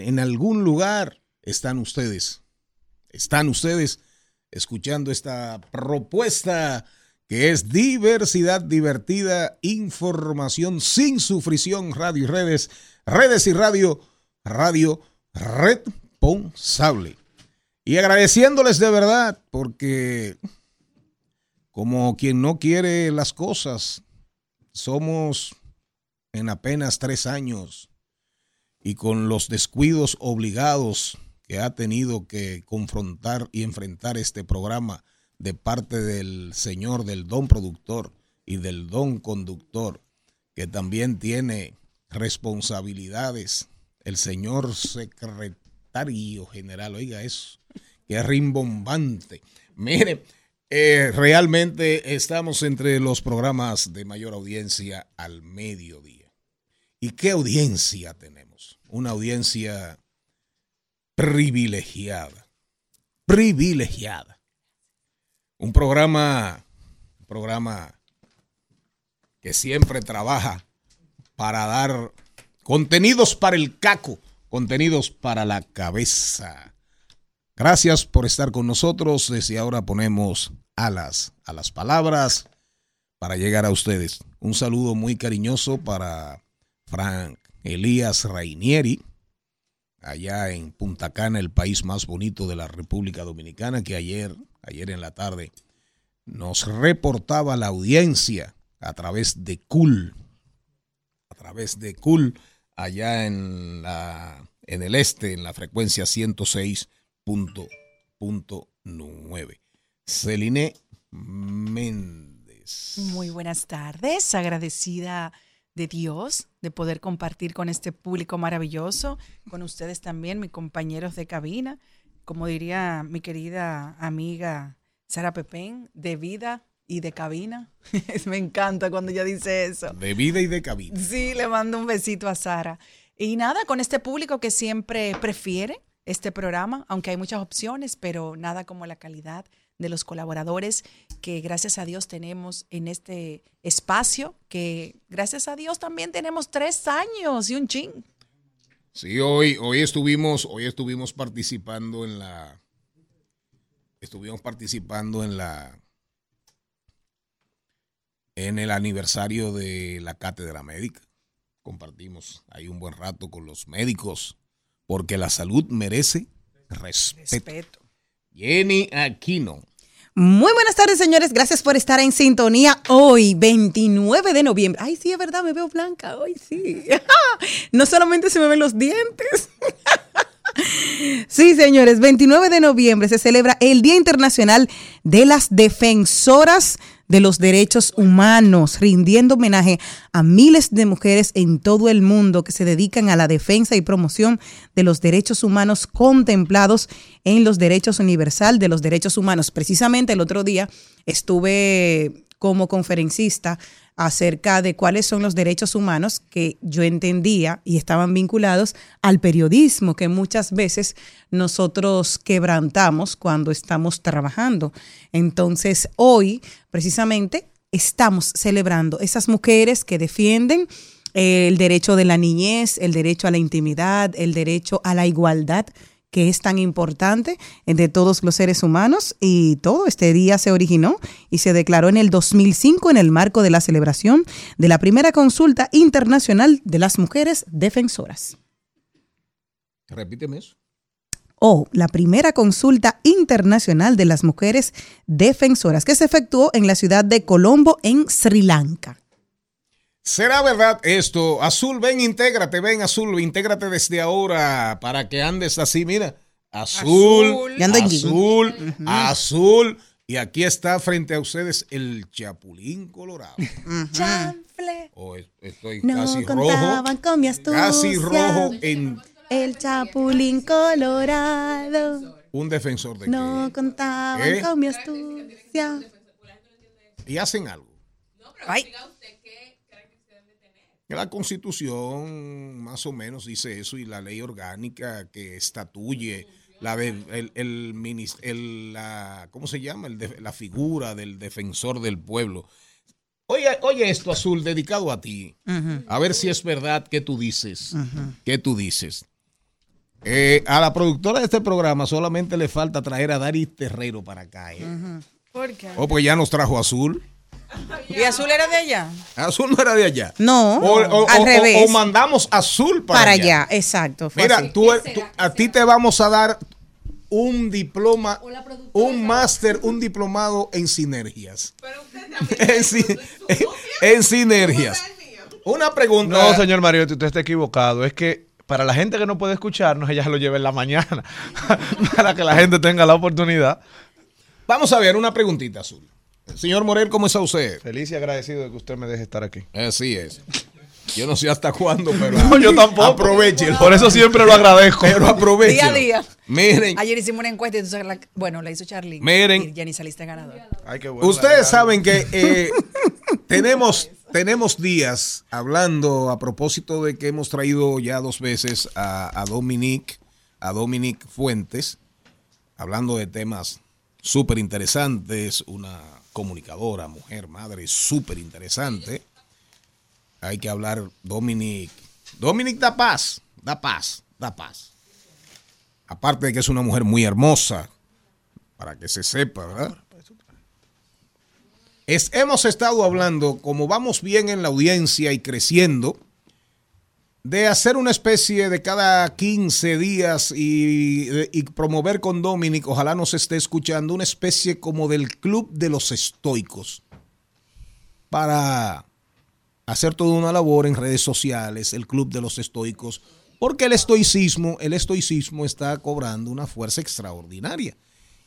en algún lugar están ustedes. Están ustedes escuchando esta propuesta que es diversidad divertida, información sin sufrición, radio y redes, redes y radio, radio responsable. Y agradeciéndoles de verdad, porque como quien no quiere las cosas, somos en apenas tres años y con los descuidos obligados que ha tenido que confrontar y enfrentar este programa de parte del señor, del don productor y del don conductor, que también tiene responsabilidades, el señor secretario general, oiga eso, que es rimbombante. Mire, eh, realmente estamos entre los programas de mayor audiencia al mediodía. ¿Y qué audiencia tenemos? Una audiencia privilegiada. Privilegiada. Un programa, un programa que siempre trabaja para dar contenidos para el caco, contenidos para la cabeza. Gracias por estar con nosotros. Desde ahora ponemos alas a las palabras para llegar a ustedes. Un saludo muy cariñoso para Frank Elías Rainieri, allá en Punta Cana, el país más bonito de la República Dominicana, que ayer, ayer en la tarde, nos reportaba la audiencia a través de CUL, a través de CUL, allá en, la, en el este, en la frecuencia 106 punto, punto nueve. Celine Méndez. Muy buenas tardes, agradecida de Dios de poder compartir con este público maravilloso, con ustedes también, mis compañeros de cabina, como diría mi querida amiga Sara Pepén, de vida y de cabina. Me encanta cuando ella dice eso. De vida y de cabina. Sí, le mando un besito a Sara. Y nada, con este público que siempre prefiere este programa, aunque hay muchas opciones, pero nada como la calidad de los colaboradores que gracias a Dios tenemos en este espacio, que gracias a Dios también tenemos tres años y un ching. Sí, hoy, hoy estuvimos, hoy estuvimos participando en la, estuvimos participando en la, en el aniversario de la cátedra médica. Compartimos ahí un buen rato con los médicos porque la salud merece respeto. Jenny Aquino. Muy buenas tardes, señores. Gracias por estar en sintonía hoy, 29 de noviembre. Ay, sí, es verdad, me veo blanca hoy, sí. No solamente se me ven los dientes. Sí, señores, 29 de noviembre se celebra el Día Internacional de las Defensoras de los derechos humanos, rindiendo homenaje a miles de mujeres en todo el mundo que se dedican a la defensa y promoción de los derechos humanos contemplados en los derechos universal de los derechos humanos. Precisamente el otro día estuve como conferencista acerca de cuáles son los derechos humanos que yo entendía y estaban vinculados al periodismo que muchas veces nosotros quebrantamos cuando estamos trabajando. Entonces, hoy precisamente estamos celebrando esas mujeres que defienden el derecho de la niñez, el derecho a la intimidad, el derecho a la igualdad que es tan importante de todos los seres humanos y todo este día se originó y se declaró en el 2005 en el marco de la celebración de la primera consulta internacional de las mujeres defensoras. Repíteme eso. O la primera consulta internacional de las mujeres defensoras que se efectuó en la ciudad de Colombo, en Sri Lanka. ¿Será verdad esto? Azul, ven, intégrate, ven, Azul, intégrate desde ahora para que andes así, mira. Azul, azul, azul, Y aquí está frente a ustedes el Chapulín Colorado. Chanfle. Oh, estoy casi rojo. Con mi casi rojo en. El Chapulín Colorado. Un defensor de No contaban con mi astucia. Y hacen algo. No, pero Ay. La constitución más o menos dice eso y la ley orgánica que estatuye la de, el, el, el, la, ¿cómo se llama? El la figura del defensor del pueblo. Oye, oye esto, Azul, dedicado a ti. A ver si es verdad que tú dices. ¿Qué tú dices? Eh, a la productora de este programa solamente le falta traer a Dari Terrero para acá. ¿eh? ¿Por qué? Oh, pues ya nos trajo Azul. ¿Y Azul era de allá? Azul no era de allá. No, O, o- al o- revés. o mandamos Azul para, para allá. allá, exacto. Mira, así. tú, tú- a ti te vamos a dar un diploma, un máster, un diplomado en sinergias. en, si- en sinergias. Una pregunta. No, señor Mariotti, usted está equivocado. Es que para la gente que no puede escucharnos, ella se lo lleva en la mañana. para que la gente tenga la oportunidad. Vamos a ver una preguntita, Azul. Señor Morel, ¿cómo está usted? Feliz y agradecido de que usted me deje estar aquí. Así es. Yo no sé hasta cuándo, pero No, yo tampoco. aprovechelo. Por eso siempre lo agradezco. Pero aprovechen. Día a día. Miren, Ayer hicimos una encuesta y sabes la- bueno, la hizo Charlie. Miren. Y ya ni saliste ganador. Ay, qué bueno, ustedes saben que eh, tenemos, tenemos días hablando a propósito de que hemos traído ya dos veces a, a Dominique, a Dominique Fuentes, hablando de temas súper interesantes, una comunicadora, mujer, madre, súper interesante. Hay que hablar, Dominique. Dominique da paz, da paz, da paz. Aparte de que es una mujer muy hermosa, para que se sepa, ¿verdad? Es, hemos estado hablando, como vamos bien en la audiencia y creciendo, de hacer una especie de cada 15 días y, promover con Dominic, ojalá nos esté escuchando, una especie como del club de los estoicos para hacer toda una labor en redes sociales, el club de los estoicos, porque el estoicismo, el estoicismo está cobrando una fuerza extraordinaria.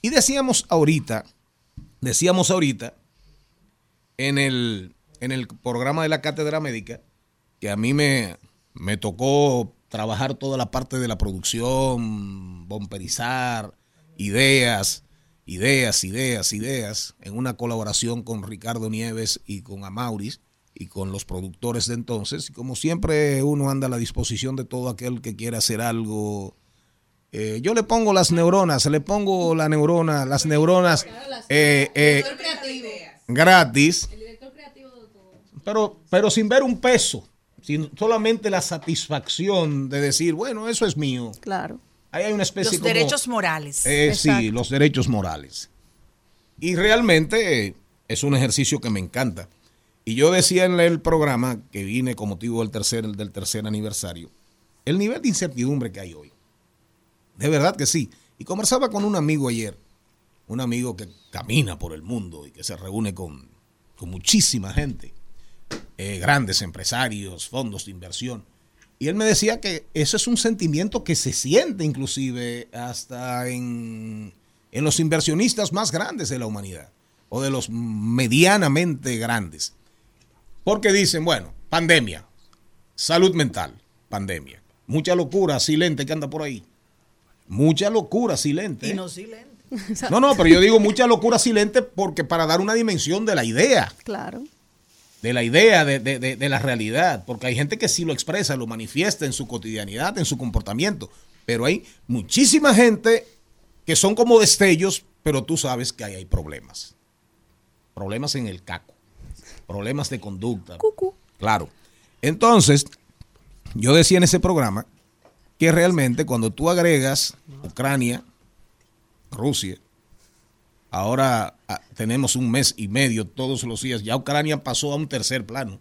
Y decíamos ahorita, decíamos ahorita, en el, en el programa de la cátedra médica, que a mí me, me tocó trabajar toda la parte de la producción, bomperizar, ideas, ideas, ideas, ideas, en una colaboración con Ricardo Nieves y con Amauris y con los productores de entonces. Y como siempre uno anda a la disposición de todo aquel que quiera hacer algo. Eh, yo le pongo las neuronas, le pongo la neurona, las neuronas eh, eh, gratis, pero, pero sin ver un peso, sin solamente la satisfacción de decir, bueno, eso es mío. Claro. Ahí hay una especie Los como- derechos morales. eh, sí, los derechos morales. Y realmente es un ejercicio que me encanta. Y yo decía en el programa que vine con motivo del tercer, del tercer aniversario, el nivel de incertidumbre que hay hoy. De verdad que sí. Y conversaba con un amigo ayer, un amigo que camina por el mundo y que se reúne con, con muchísima gente, eh, grandes empresarios, fondos de inversión. Y él me decía que eso es un sentimiento que se siente inclusive hasta en, en los inversionistas más grandes de la humanidad, o de los medianamente grandes. Porque dicen, bueno, pandemia, salud mental, pandemia. Mucha locura silente que anda por ahí. Mucha locura silente. Y no silente. No, no, pero yo digo mucha locura silente porque para dar una dimensión de la idea Claro. De la idea, de, de- de- de la realidad, porque hay gente que sí lo expresa, lo manifiesta en su cotidianidad, en su comportamiento, pero hay muchísima gente que son como destellos, pero tú sabes que ahí hay problemas. Problemas en el caco, problemas de conducta. Claro. Entonces, yo decía en ese programa que realmente cuando tú agregas Ucrania, Rusia, Ahora ah, tenemos un mes y medio todos los días. Ya Ucrania pasó a un tercer plano.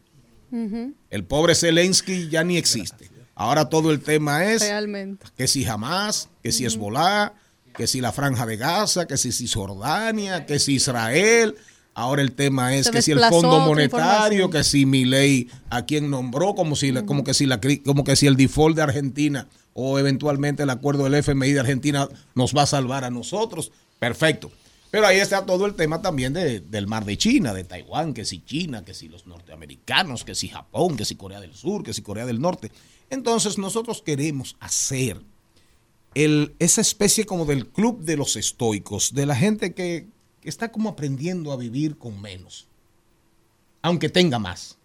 El pobre Zelensky ya ni existe. Ahora todo el tema es Realmente. que si Hamas, que si Hezbollah, que si la Franja de Gaza, que si Cisjordania, que si Israel. Ahora el tema es Se que si el Fondo Monetario, que si Milei a quien nombró, como si, la- como que si la, como que si el default de Argentina o eventualmente el acuerdo del FMI de Argentina nos va a salvar a nosotros. Perfecto. Pero ahí está todo el tema también de- del mar de China, de Taiwán, que si China, que si los norteamericanos, que si Japón, que si Corea del Sur, que si Corea del Norte. Entonces nosotros queremos hacer el, esa especie como del club de los estoicos, de la gente que, que está como aprendiendo a vivir con menos, aunque tenga más.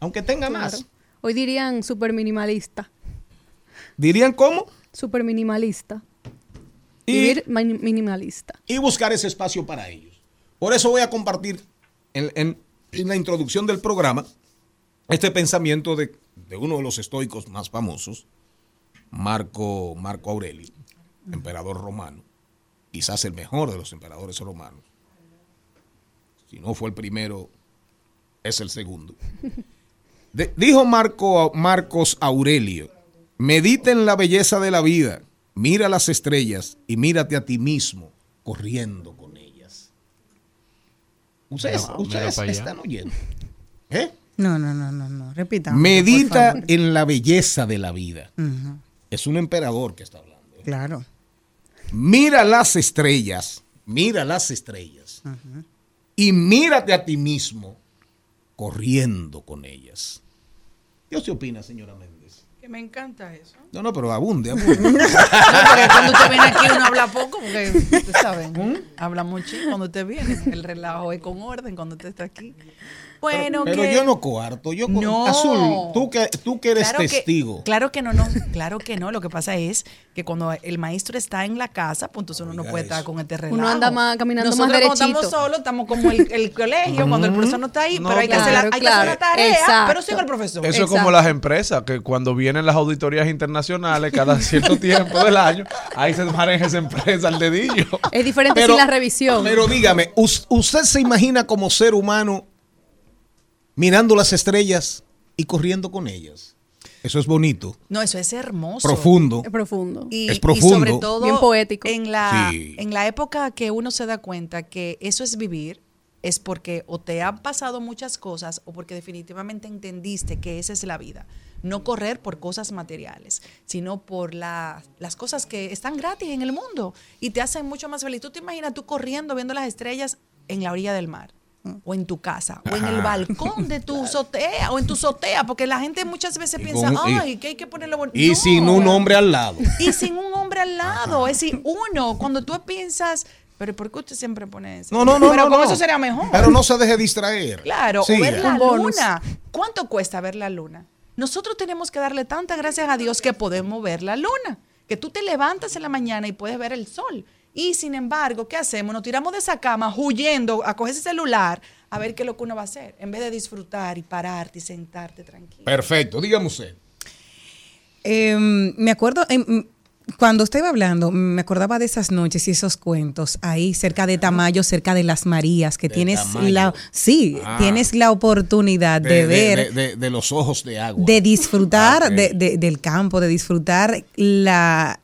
Aunque tenga Claro. más. Hoy dirían super minimalista. ¿Dirían cómo? Super minimalista. Y- Vivir minimalista. y buscar ese espacio para ellos. Por eso voy a compartir en, en- en la introducción del programa este pensamiento de, de uno de los estoicos más famosos, Marco, Marco Aurelio, emperador romano, quizás el mejor de los emperadores romanos. Si no fue el primero, es el segundo. De- dijo Marco, Marcos Aurelio, medita en la belleza de la vida, mira las estrellas y mírate a ti mismo corriendo con ellas. Ustedes, ustedes están oyendo. ¿Eh? No, no, no, no, no. Repita. Medita en la belleza de la vida. Es un emperador que está hablando. ¿eh? Claro. Mira las estrellas, mira las estrellas. Y mírate a ti mismo corriendo con ellas. ¿Qué usted opina, señora Méndez? Me encanta eso. No, no, pero abunde, abunde. No, porque cuando usted viene aquí uno habla poco, porque usted sabe, habla mucho cuando usted viene. El relajo es con orden cuando usted está aquí. Bueno, pero que- yo no coarto, yo No. Azul, tú que, tú que eres Claro que- testigo. claro que no, no, claro que no. Lo que pasa es que cuando el maestro está en la casa, pues entonces uno no puede eso. estar con este relajo. Uno anda más- caminando más Nosotros cuando derechito. estamos solos, estamos como el, el colegio, cuando el profesor no está ahí, No, pero hay que, hacer, la, claro, hay que hacer la tarea, Exacto. pero sin el profesor. Eso es como las empresas, que cuando vienen las auditorías internacionales, cada cierto tiempo del año, ahí se maneja esa empresa al dedillo. Es diferente sin la revisión. Pero dígame, us- ¿usted se imagina como ser humano mirando las estrellas y corriendo con ellas? Eso es bonito, No, eso es hermoso. profundo. es profundo. Y, Es y profundo. sobre todo Bien poético. En la, Sí. en la época que uno se da cuenta que eso es vivir, es porque o te han pasado muchas cosas o porque definitivamente entendiste que esa es la vida. No correr por cosas materiales, sino por la- las cosas que están gratis en el mundo y te hacen mucho más feliz. Tú te imaginas tú corriendo viendo las estrellas en la orilla del mar. O en tu casa, o en el balcón de tu azotea, o en tu azotea, porque la gente muchas veces Y piensa, con- y- ay, que hay que ponerlo bonito. Y sin un hombre al lado. Y sin un hombre al lado. Es decir, uno, cuando tú piensas, pero ¿por qué usted siempre pone eso? No, no, no. Pero no, con no. eso sería mejor. Pero no se deje distraer. Claro, o ver la luna. ¿Cuánto cuesta ver la luna? Nosotros tenemos que darle tantas gracias a Dios que podemos ver la luna. Que tú te levantas en la mañana y puedes ver el sol. Y sin embargo, ¿qué hacemos? Nos tiramos de esa cama huyendo a coger ese celular a ver qué es lo que uno va a hacer. En vez de disfrutar y pararte y sentarte tranquilo. Perfecto, dígame usted. Em, me acuerdo, em, cuando usted iba hablando, me acordaba de esas noches y esos cuentos ahí cerca de Tamayo, cerca de las Marías, que De tienes Tamayo. la, sí, Ah. tienes la oportunidad de, ver, de- de- de los ojos de agua. de disfrutar Ah, ok. de- de- del campo, de disfrutar la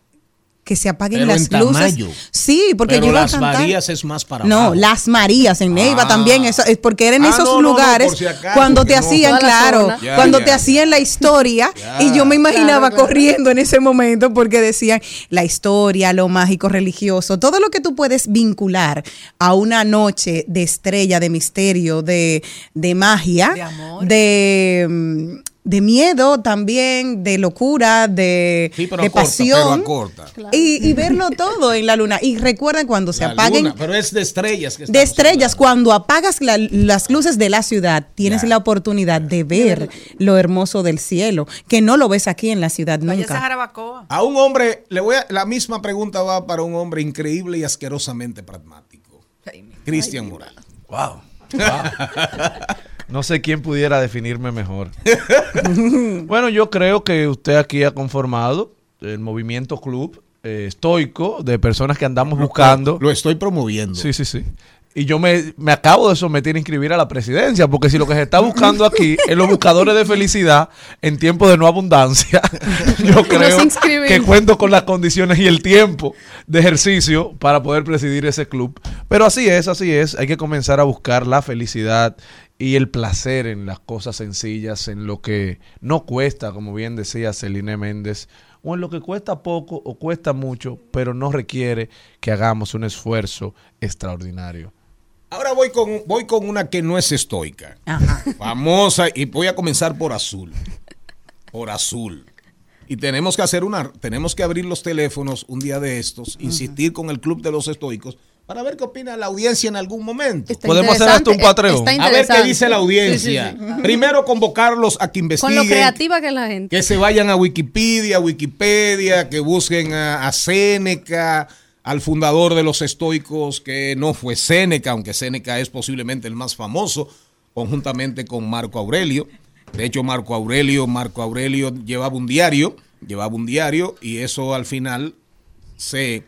que se apaguen Pero las en luces. Tamayo. Sí, porque Pero yo iba a las cantar. Marías es más para No, abajo. las Marías en Neiva Ah. también, eso, es porque eran Ah, esos no, no, no, lugares por si acaso, cuando te hacían, claro, cuando ya. te hacían la historia Ya. y yo me imaginaba Claro, claro. corriendo en ese momento porque decían la historia, lo mágico religioso, todo lo que tú puedes vincular a una noche de estrella, de misterio, de, de magia, De amor. de, mm, de miedo también, de locura, de, Sí, pero de pasión. pero. Y, y verlo todo en la luna. Y recuerden cuando se La apaguen luna, pero es de estrellas. Que de estrellas, hablando. cuando apagas la- las luces de la ciudad, tienes Ya. la oportunidad de ver lo hermoso del cielo, que no lo ves aquí en la ciudad nunca. A un hombre, le voy a, la misma pregunta va para un hombre increíble y asquerosamente pragmático. Cristian Morales. Wow. No sé quién pudiera definirme mejor. bueno, yo creo que usted aquí ha conformado el movimiento club eh, estoico de personas que andamos buscando. Lo estoy promoviendo. Sí, sí, sí. Y yo me, me acabo de someter a inscribir a la presidencia, porque si lo que se está buscando aquí es los buscadores de felicidad en tiempo de no abundancia, yo creo que cuento con las condiciones y el tiempo de ejercicio para poder presidir ese club. Pero así es, así es. Hay que comenzar a buscar la felicidad y el placer en las cosas sencillas, en lo que no cuesta, como bien decía Celine Méndez, o en lo que cuesta poco o cuesta mucho, pero no requiere que hagamos un esfuerzo extraordinario. Ahora voy con, voy con una que no es estoica. Ajá. Famosa, y voy a comenzar por azul. Por azul. Y tenemos que hacer una, tenemos que abrir los teléfonos un día de estos, insistir con el Club de los Estoicos, para ver qué opina la audiencia en algún momento. Está Podemos hacer hasta un está A ver qué dice la audiencia. Sí, sí, sí. Primero convocarlos a que Con investiguen. lo creativa que es la gente. Que se vayan a Wikipedia, Wikipedia, que busquen a, a Séneca, al fundador de los estoicos, que no fue Séneca, aunque Séneca es posiblemente el más famoso, conjuntamente con Marco Aurelio. De hecho, Marco Aurelio, Marco Aurelio llevaba un diario llevaba un diario y eso al final se,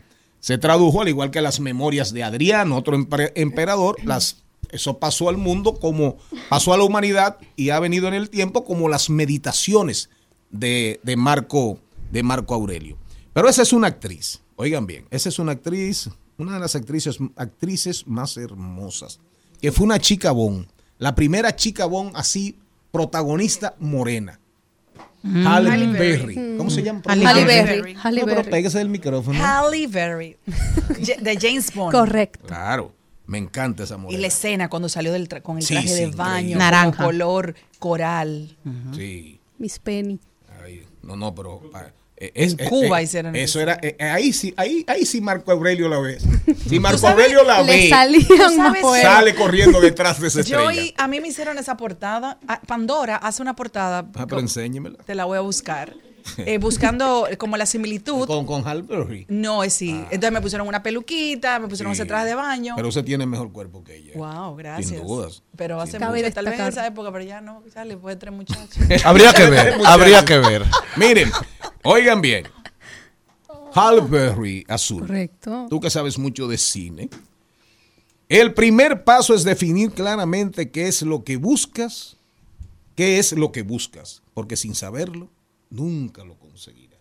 se tradujo, al igual que las memorias de Adrián, otro emperador, las, eso pasó al mundo como, pasó a la humanidad y ha venido en el tiempo como las meditaciones de, de Marco, de Marco Aurelio. Pero esa es una actriz, oigan bien, esa es una actriz, una de las actrices, actrices más hermosas, que fue una chica bon, la primera chica bon así, protagonista morena. Halle Halle Berry. Berry. ¿Cómo se llama? Halle Halle Berry. Berry. Halle No, pero pégase del micrófono. Halle Berry, de James Bond. Correcto. Claro, me encanta esa Y morena. la escena cuando salió del tra- con el Sí, traje sí, de baño, Naranja. color coral. Sí. Miss Penny. Ay, no, no, pero ah, es, En eh, Cuba eh, hicieron eso eso. era eh, eh, ahí sí, ahí ahí sí Marco Aurelio la ve. Si Marco Aurelio la ve, sale corriendo detrás de esa Yo estrella. y- a mí me hicieron esa portada. Pandora hace una portada. Ah, pero enséñemela. Te la voy a buscar. Eh, buscando como la similitud. Con con Berry. No, es sí. Entonces me pusieron una peluquita, me pusieron Sí. ese traje de baño. Pero usted tiene mejor cuerpo que ella. wow, gracias. Sin dudas. Pero hace mucho, dudas. tal vez en esa destacar. época, pero ya no, ya le fue tres muchachos. Habría que ver, habría que ver. Miren, oigan bien. Halle Berry azul. Correcto. Tú que sabes mucho de cine. El primer paso es definir claramente qué es lo que buscas, qué es lo que buscas, porque sin saberlo nunca lo conseguirás.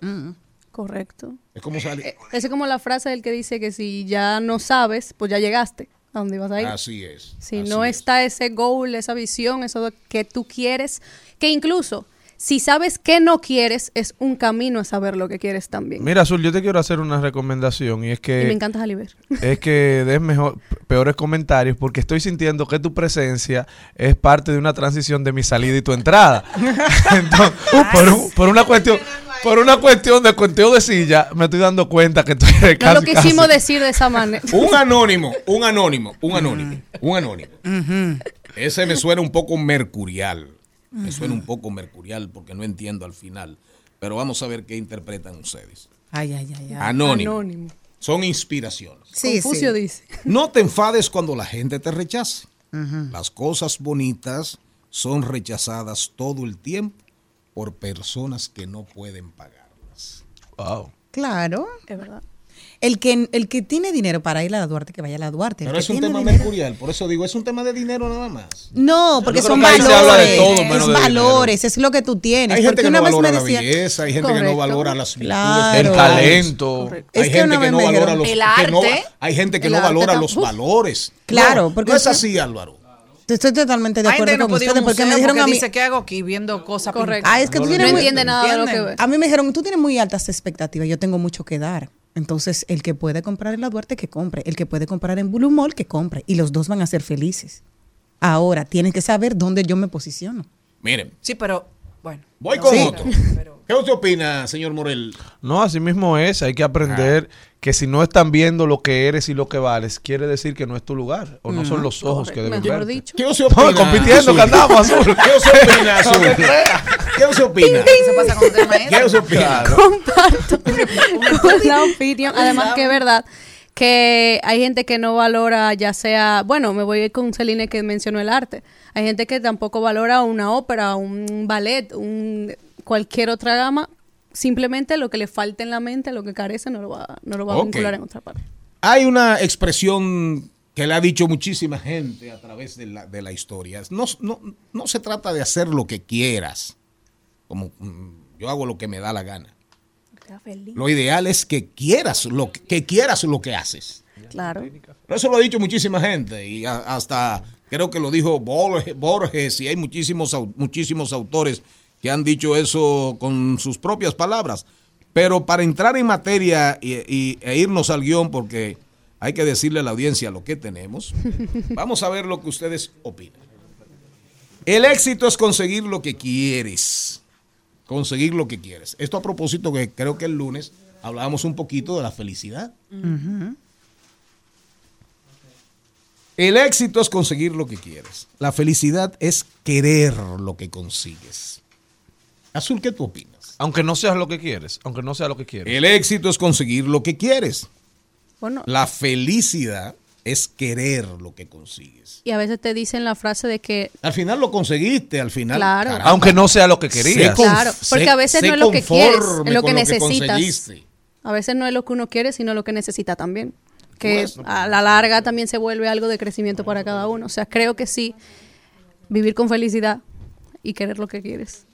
Correcto. Es como salir. Eh, es como la frase del que dice que si ya no sabes, pues ya llegaste a donde ibas a ir. Así es. Si así no es. está ese goal, esa visión, eso que tú quieres, que incluso si sabes que no quieres, es un camino a saber lo que quieres también. Mira, Azul, yo te quiero hacer una recomendación y es y me que encanta Jaliber. es que des mejor, peores comentarios porque estoy sintiendo que tu presencia es parte de una transición de mi salida y tu entrada. Entonces, por, un- por una cuestión por una cuestión de cuestión de silla, me estoy dando cuenta que estoy No casi, lo quisimos casi- decir de esa manera. Un anónimo, un anónimo, un anónimo, un anónimo. Ese me suena un poco mercurial. Me suena un poco mercurial porque no entiendo al final. Pero vamos a ver qué interpretan ustedes. Ay, ay, ay, ay. Anónimo. Anónimo. Son inspiraciones. Sí, Confucio sí. dice. No te enfades cuando la gente te rechace. Las cosas bonitas son rechazadas todo el tiempo por personas que no pueden pagarlas. Wow. Claro. Es verdad. El que, el que tiene dinero para ir a la Duarte, que vaya a la Duarte. El Pero que es un tema dinero- mercurial, por eso digo, es un tema de dinero nada más. No, porque son valores. todo es valores, es lo que tú tienes. Hay gente que una no vez valora me la decía- belleza, hay gente que no valora las virtudes. Claro. El talento. Hay que gente que no me valora los El que no- arte. hay gente que no valora los valores. Claro, No, porque no es así, Álvaro. Estoy totalmente de acuerdo no con ustedes porque me dijeron porque a mí. dice, ¿qué hago aquí viendo cosas Correcto. pintadas? Ah, es que tú No, tienes No muy- entiende nada de lo que. A mí me dijeron, tú tienes muy altas expectativas, yo tengo mucho que dar. Entonces, el que puede comprar en la Duarte, que compre. El que puede comprar en Blue Mall, que compre. Y los dos van a ser felices. Ahora, tienen que saber dónde yo me posiciono. Miren, Sí, pero bueno. voy No, con sí, otro. pero- ¿Qué usted opina, señor Morel? No, así mismo es. Hay que aprender que si no están viendo lo que eres y lo que vales, quiere decir que no es tu lugar o no son los ojos que deben dicho. ¿Qué usted opina? No, compitiendo Azul? que andamos, Azul. ¿Qué usted opina, Azul? ¿Qué usted opina? Pasa con ¿Qué usted opina? comparto con la opinión. Además que es verdad que hay gente que no valora ya sea, bueno, me voy a ir con Celine que mencionó el arte. Hay gente que tampoco valora una ópera, un ballet, un cualquier otra gama. Simplemente lo que le falta en la mente, lo que carece, no lo va, no lo va a vincular en otra parte. Hay una expresión que le ha dicho muchísima gente a través de la, de la historia. No, no, no se trata de hacer lo que quieras, como mm, yo hago lo que me da la gana. Lo ideal es que quieras lo que, que quieras lo que haces. Claro. Pero eso lo ha dicho muchísima gente y a- hasta creo que lo dijo Borges, Borges y hay muchísimos, muchísimos autores que han dicho eso con sus propias palabras. Pero para entrar en materia y, y- e irnos al guion, porque hay que decirle a la audiencia lo que tenemos, vamos a ver lo que ustedes opinan. El éxito es conseguir lo que quieres. Conseguir lo que quieres. Esto a propósito que creo que el lunes hablábamos un poquito de la felicidad. El éxito es conseguir lo que quieres. La felicidad es querer lo que consigues. Azul, ¿qué tú opinas? Aunque no seas lo que quieres, aunque no sea lo que quieres. El éxito es conseguir lo que quieres. Bueno, La felicidad es querer lo que consigues. Y a veces te dicen la frase de que, Al final lo conseguiste, al final. Claro. caramba, Aunque no sea lo que querías. Claro, porque a veces no es lo que quieres, es lo que necesitas. conseguiste. a veces no es lo que uno quiere, sino lo que necesita también. Que Pues, a la larga también se vuelve algo de crecimiento para cada uno. O sea, creo que sí, vivir con felicidad y querer lo que quieres.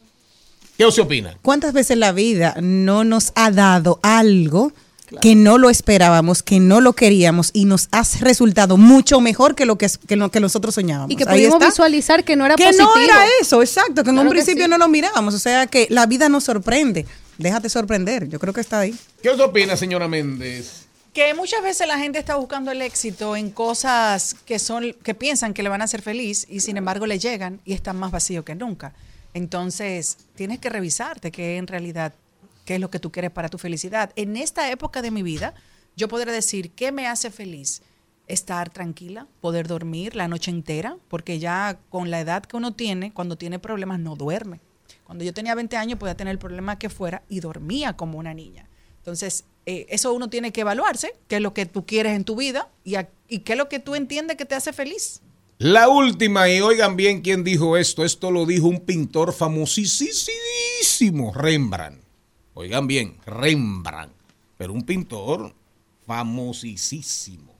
¿Qué usted opina? ¿Cuántas veces la vida no nos ha dado algo que no lo esperábamos, que no lo queríamos y nos ha resultado mucho mejor que lo que, que lo que nosotros soñábamos? Y que pudimos visualizar que no era que positivo. no era eso, exacto, que en un que principio sí. no lo mirábamos, o sea que la vida nos sorprende. Déjate sorprender, yo creo que está ahí. ¿Qué usted opina, señora Méndez? Que muchas veces la gente está buscando el éxito en cosas que son que piensan que le van a hacer feliz y sin embargo le llegan y están más vacíos que nunca. Entonces, tienes que revisarte qué en realidad qué es lo que tú quieres para tu felicidad. En esta época de mi vida, yo podré decir qué me hace feliz. Estar tranquila, poder dormir la noche entera, porque ya con la edad que uno tiene, cuando tiene problemas no duerme. Cuando yo tenía 20 años podía tener el problema que fuera y dormía como una niña. Entonces, eh, eso uno tiene que evaluarse, qué es lo que tú quieres en tu vida y, y qué es lo que tú entiendes que te hace feliz. La última, y oigan bien quién dijo esto. Esto lo dijo un pintor famosísimo, Rembrandt. Oigan bien, Rembrandt. Pero un pintor famosísimo.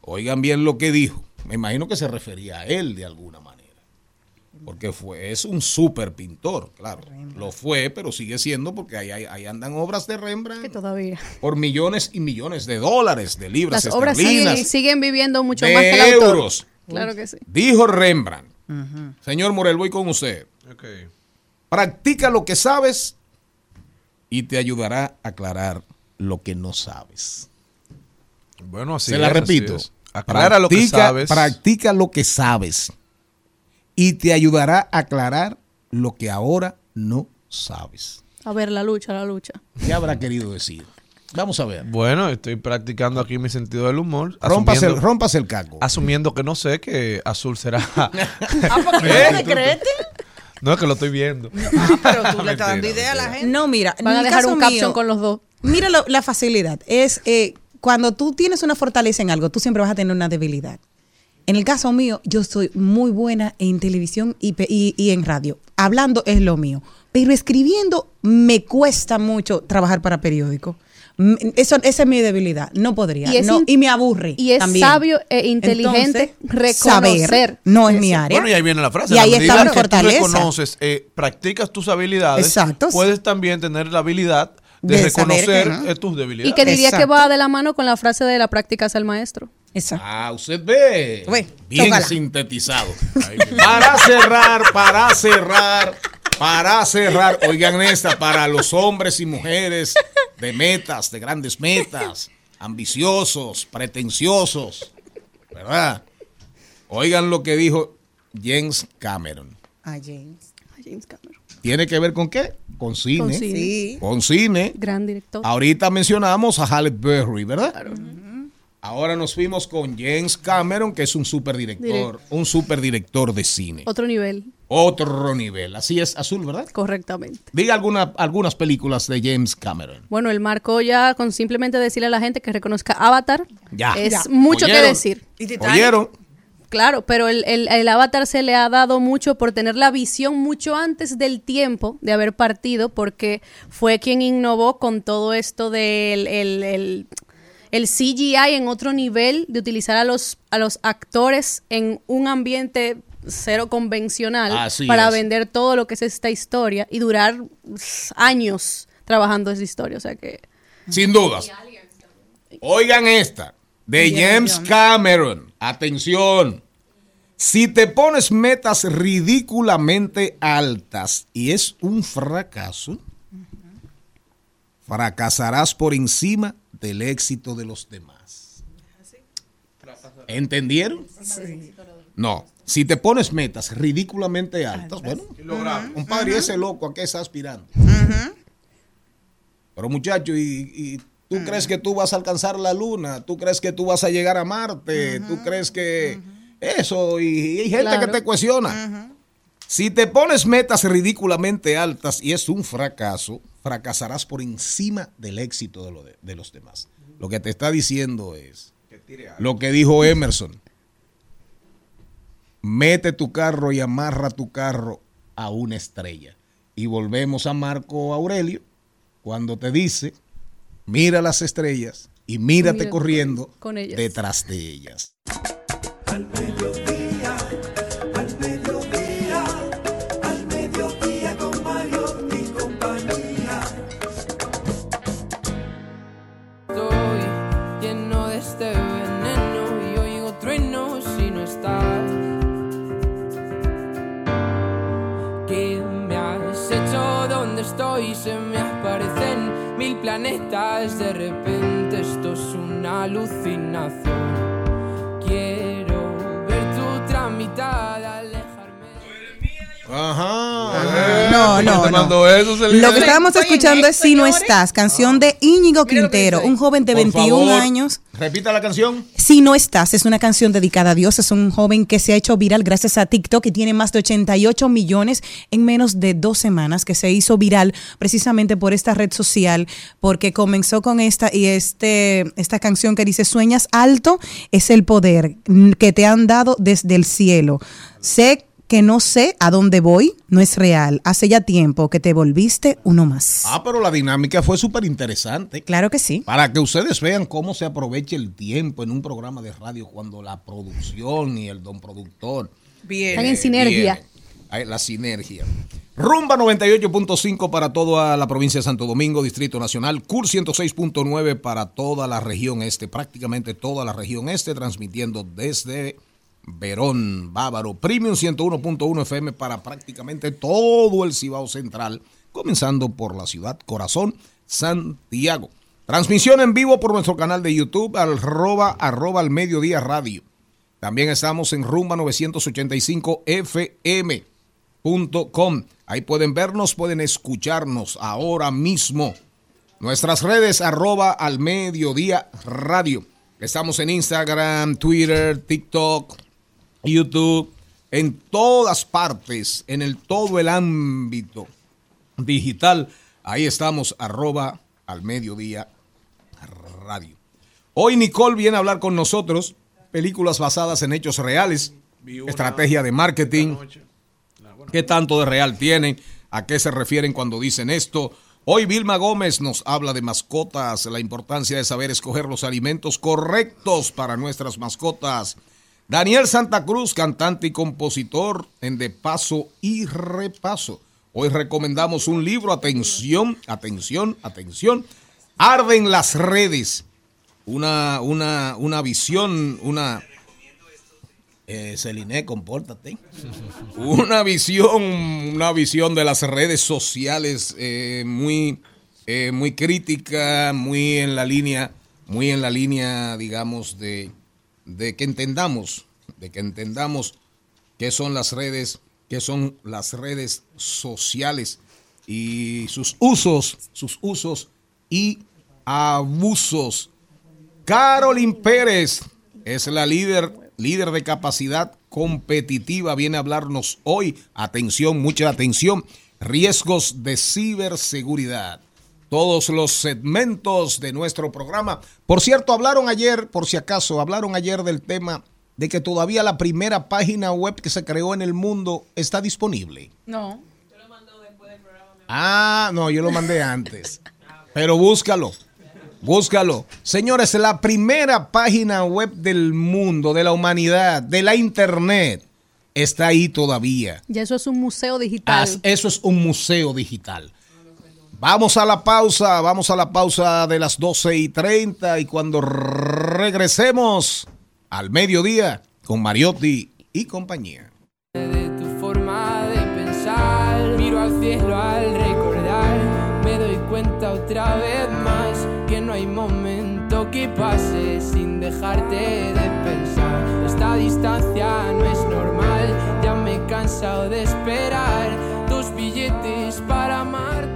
Oigan bien lo que dijo. Me imagino que se refería a él de alguna manera. Porque fue, es un súper pintor, claro. Lo fue, pero sigue siendo porque ahí, ahí- ahí andan obras de Que Rembrandt todavía. por millones y millones de dólares, de libras Las obras siguen, siguen viviendo mucho de más que el autor. euros. Claro que sí. Dijo Rembrandt. Señor Morel, voy con usted. Practica lo que sabes y te ayudará a aclarar lo que no sabes. Bueno, así Se la es, repito. Aclara lo que Practica- sabes. Practica lo que sabes y te ayudará a aclarar lo que ahora no sabes. A ver, la lucha, la lucha. ¿Qué habrá querido decir? Vamos a ver. Bueno, estoy practicando aquí mi sentido del humor. Rómpase el, rómpase el caco. Asumiendo que no sé que azul será. Ah, ¿por qué no decrete? no, es que lo estoy viendo. Ah, pero tú le estás dando Mentira, idea a la gente. No, mira, Van a dejar un caption mío, con los dos. Mira lo- la facilidad. Es eh, cuando tú tienes una fortaleza en algo, tú siempre vas a tener una debilidad. En el caso mío, yo soy muy buena en televisión y, y- y en radio. Hablando es lo mío. Pero escribiendo me cuesta mucho trabajar para periódico. Mm, Eso, esa es mi debilidad. No podría. Y es no, in- y me aburre. y es también. sabio e inteligente reconocer saber no es mi área. Bueno, y ahí viene la frase. Y ahí la está que fortaleza. Tú reconoces, eh, practicas tus habilidades. Exacto. Puedes también tener la habilidad de, reconocer que no. eh, tus debilidades. Y que diría que va de la mano con la frase de la práctica es el maestro. Exacto. Ah, usted ve. Bien tócala. sintetizado. Para cerrar, para cerrar, para cerrar. Oigan esta, para los hombres y mujeres de metas, de grandes metas, ambiciosos, pretenciosos, ¿verdad? Oigan lo que dijo James Cameron. Ah, James. James Cameron. ¿Tiene que ver con qué? Con cine. Con Con cine. cine. Sí. Gran director. Ahorita mencionamos a Halle Berry, ¿verdad? Ahora nos fuimos con James Cameron, que es un superdirector, un superdirector de cine. Otro nivel, Otro nivel. Así es, Azul, ¿verdad? correctamente. Diga alguna, algunas películas de James Cameron. Bueno, él marcó ya con simplemente decirle a la gente que reconozca Avatar. Ya. Es Ya. mucho que decir. ¿Y Titanic? ¿Oyeron? Claro, pero el, el- el Avatar se le ha dado mucho por tener la visión mucho antes del tiempo de haber partido, porque fue quien innovó con todo esto del el, el- el CGI en otro nivel, de utilizar a los, a los actores en un ambiente cero convencional Así para es. vender todo lo que es esta historia y durar años trabajando esa historia. O sea que Sin dudas. Oigan esta. De James Cameron. Atención. Si te pones metas ridículamente altas y es un fracaso, fracasarás por encima del éxito de los demás. ¿Entendieron? No. Si te pones metas ridículamente altas, bueno, un padre ese loco a qué está aspirando. Pero muchacho, y, y tú crees que tú vas a alcanzar la luna, tú crees que tú vas a llegar a Marte, tú crees que eso, y, y hay gente Claro. que te cuestiona. Si te pones metas ridículamente altas y es un fracaso, fracasarás por encima del éxito de, lo de- de los demás. Lo que te está diciendo es lo que dijo Emerson. Mete tu carro y amarra tu carro a una estrella. Y volvemos a Marco Aurelio cuando te dice, mira las estrellas y mírate Mira corriendo con detrás de ellas. ¿Dónde estoy? Se me aparecen mil planetas. De repente esto es una alucinación. Ajá. No, ¿Por qué no, no. eso, Celina? Lo que estábamos escuchando es Si no estás, canción de Íñigo Quintero, un joven de Por 21 favor, años. Repita la canción. Si no estás, es una canción dedicada a Dios. Es un joven que se ha hecho viral gracias a TikTok y tiene más de 88 millones en menos de dos semanas, que se hizo viral precisamente por esta red social, porque comenzó con esta y este, esta canción que dice, sueñas alto es el poder que te han dado desde el cielo. Sé que no sé a dónde voy, no es real. Hace ya tiempo que te volviste uno más. Ah, pero la dinámica fue súper interesante. Claro que sí. Para que ustedes vean cómo se aprovecha el tiempo en un programa de radio cuando la producción y el don productor Bien. Están en sinergia. vienen. La sinergia. Rumba 98.5 para toda la provincia de Santo Domingo, Distrito Nacional. CUR 106.9 para toda la región este, prácticamente toda la región este, transmitiendo desde Verón, Bávaro. Premium 101.1 FM para prácticamente todo el Cibao Central, comenzando por la ciudad Corazón, Santiago. Transmisión en vivo por nuestro canal de YouTube, arroba, arroba al mediodía radio. También estamos en Rumba 985 FM.com. Ahí pueden vernos, pueden escucharnos ahora mismo. Nuestras redes arroba al mediodía radio. Estamos en Instagram, Twitter, TikTok, YouTube, en todas partes, en el todo el ámbito digital. Ahí estamos, arroba al mediodía radio. Hoy Nicole viene a hablar con nosotros películas basadas en hechos reales, estrategia de marketing, qué tanto de real tienen, a qué se refieren cuando dicen esto. Hoy Vilma Gómez nos habla de mascotas, la importancia de saber escoger los alimentos correctos para nuestras mascotas. Daniel Santa Cruz, cantante y compositor en De Paso y Repaso. Hoy recomendamos un libro, atención, atención, atención. Arden las redes. Una, una, una visión, una... Eh, Celine, compórtate. Una visión, una visión de las redes sociales eh, muy, eh, muy crítica, muy en la línea, muy en la línea, digamos, de, de que entendamos, de que entendamos qué son las redes, qué son las redes sociales y sus usos, sus usos y abusos. Carolyn Pérez es la líder, líder de capacidad competitiva. Viene a hablarnos hoy. Atención, mucha atención. Riesgos de ciberseguridad. Todos los segmentos de nuestro programa. Por cierto, hablaron ayer, por si acaso, hablaron ayer del tema de que todavía la primera página web que se creó en el mundo está disponible. No. Ah, no, yo lo mandé antes. Pero búscalo. Búscalo. Señores, la primera página web del mundo, de la humanidad, de la internet, está ahí todavía. Ya eso es un museo digital. Eso es un museo digital. Vamos a la pausa, vamos a la pausa de las 12 y 30 y cuando regresemos al mediodía con Mariotti y compañía. de tu forma de pensar. Miro al cielo al recordar, me doy cuenta otra vez más que no hay momento que pase sin dejarte de pensar. Esta distancia no es normal, ya me he cansado de esperar tus billetes para amarte.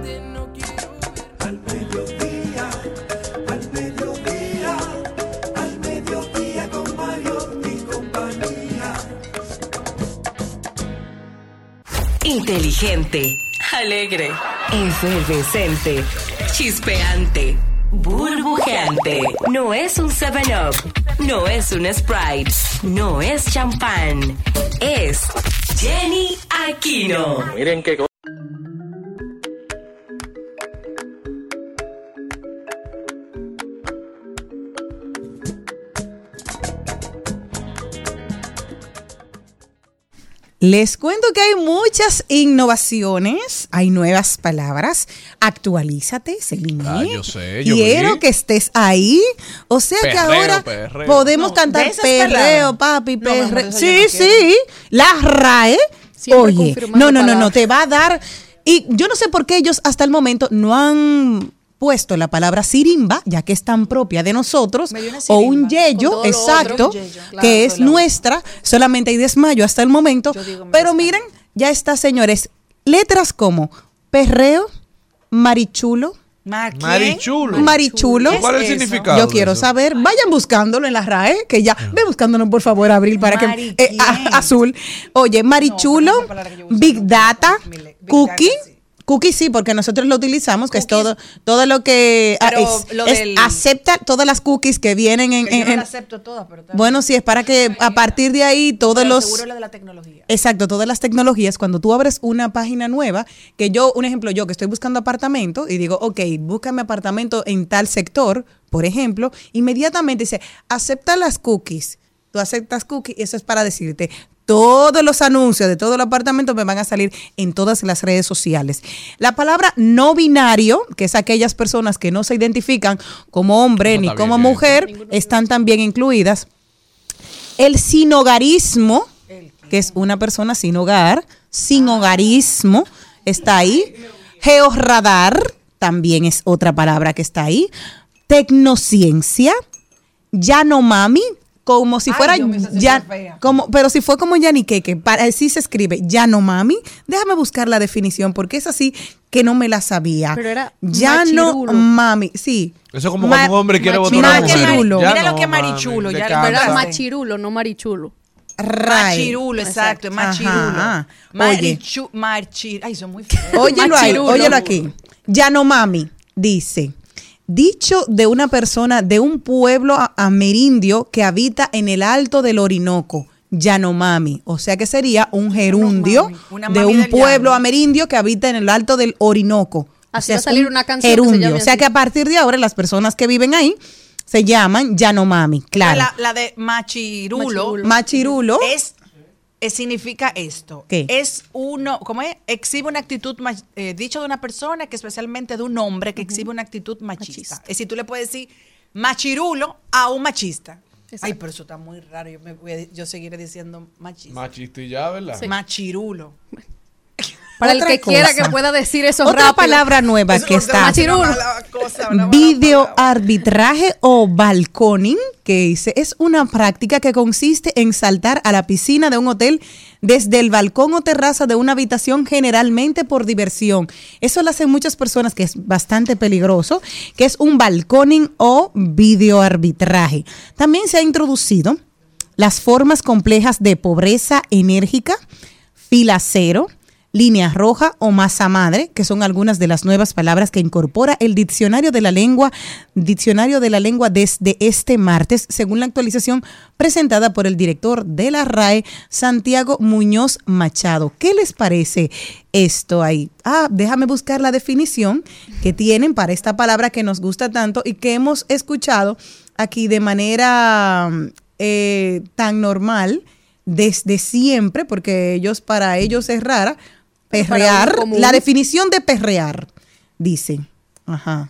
Inteligente, alegre, efervescente, chispeante, burbujeante. No es un 7-Up. No es un Sprite. No es champán. Es Jenny Aquino. Miren qué Les cuento que hay muchas innovaciones, hay nuevas palabras. Actualízate, Celine. Ah, yo sé, yo Quiero vi. que estés ahí. O sea que ahora perreo. podemos No, cantar perreo, palabras. papi, perreo. sí, sí. La RAE. Siempre Oye, no, no, no, no, te va a dar. Y yo no sé por qué ellos hasta el momento no han puesto la palabra sirimba, ya que es tan propia de nosotros, o un yeyo, exacto, otro. Yeyo, claro, que es nuestra, solamente hay desmayo hasta el momento. Pero desmayo. miren, ya está, señores, letras como perreo, marichulo. Marichulo. marichulo. ¿Qué ¿Cuál es el eso? significado? Yo quiero eso? saber, vayan buscándolo en la RAE, que ya, ve buscándolo por favor, Abril, para que... eh, azul. Oye, marichulo, No, Big Data, Cookie. Sí. Cookie sí, porque nosotros lo utilizamos, que es Cookies. todo, todo lo que ah, Pero es- lo es- del- acepta todas las cookies que vienen en, yo en- no en- la acepto todas, pero bueno, sí, es para que a partir de ahí todos Pero los Seguro de la tecnología. Exacto, todas las tecnologías, cuando tú abres una página nueva, que yo, un ejemplo, yo que estoy buscando apartamento y digo, ok, búscame apartamento en tal sector, por ejemplo, inmediatamente dice, acepta las cookies. Tú aceptas cookies, eso es para decirte, todos los anuncios de todo el apartamento me van a salir en todas las redes sociales. La palabra no binario, que es aquellas personas que no se identifican como hombre ni como bien, mujer, están también incluidas. El sinogarismo, que es una persona sin hogar, sin hogarismo, está ahí. Georradar, también es otra palabra que está ahí. Tecnociencia, Yanomami, como si Ay, fuera sí ya, fea. como, pero si fue como Yaniqueque, para así se escribe Yanomami. Déjame buscar la definición porque es así que no me la sabía. Pero era Yanomami, sí. Eso es como Ma- cuando un hombre quiere votar a Mira una que mujer. marichulo. Ya Mira lo no, que es mami, marichulo, te ya- Cansaste. machirulo, no marichulo. Ray. Machirulo, exacto, es machirulo. Marichu, ay, son muy feos. óyelo ahí, Machirulo. óyelo aquí. Yanomami dice, dicho de una persona de un pueblo amerindio que habita en el alto del Orinoco. Yanomami, o sea que sería un gerundio mami, una de un pueblo llano. amerindio que habita en el alto del Orinoco. O Así sea, va a salir un una canción que se gerundio. O sea así. que a partir de ahora las personas que viven ahí se llaman Yanomami, claro. La, la de machirulo, Machirulo. Machirulo. es- significa esto. ¿Qué? Es uno, ¿cómo es? Exhibe una actitud, eh, dicho de una persona, que especialmente de un hombre, que exhibe una actitud machista. Machista. Es decir, tú le puedes decir machirulo a un machista. Ay, pero eso está muy raro. Yo, me voy a- yo seguiré diciendo machista. Machista y ya, ¿verdad? Machirulo. Para el que quiera cosa. que pueda decir eso Otra rápido. palabra nueva que está. Machirulo. Video arbitraje o balconing, que dice, es una práctica que consiste en saltar a la piscina de un hotel desde el balcón o terraza de una habitación generalmente por diversión. Eso lo hacen muchas personas que es bastante peligroso, que es un balconing o video arbitraje. También se ha introducido las formas complejas de pobreza enérgica, fila cero, línea roja o masa madre, que son algunas de las nuevas palabras que incorpora el diccionario de la lengua, diccionario de la lengua desde este martes, según la actualización presentada por el director de la RAE, Santiago Muñoz Machado. ¿Qué les parece esto ahí? Ah, déjame buscar la definición que tienen para esta palabra que nos gusta tanto y que hemos escuchado aquí de manera eh, tan normal desde siempre, porque ellos para ellos es rara, perrear, la definición de perrear, dice, ajá,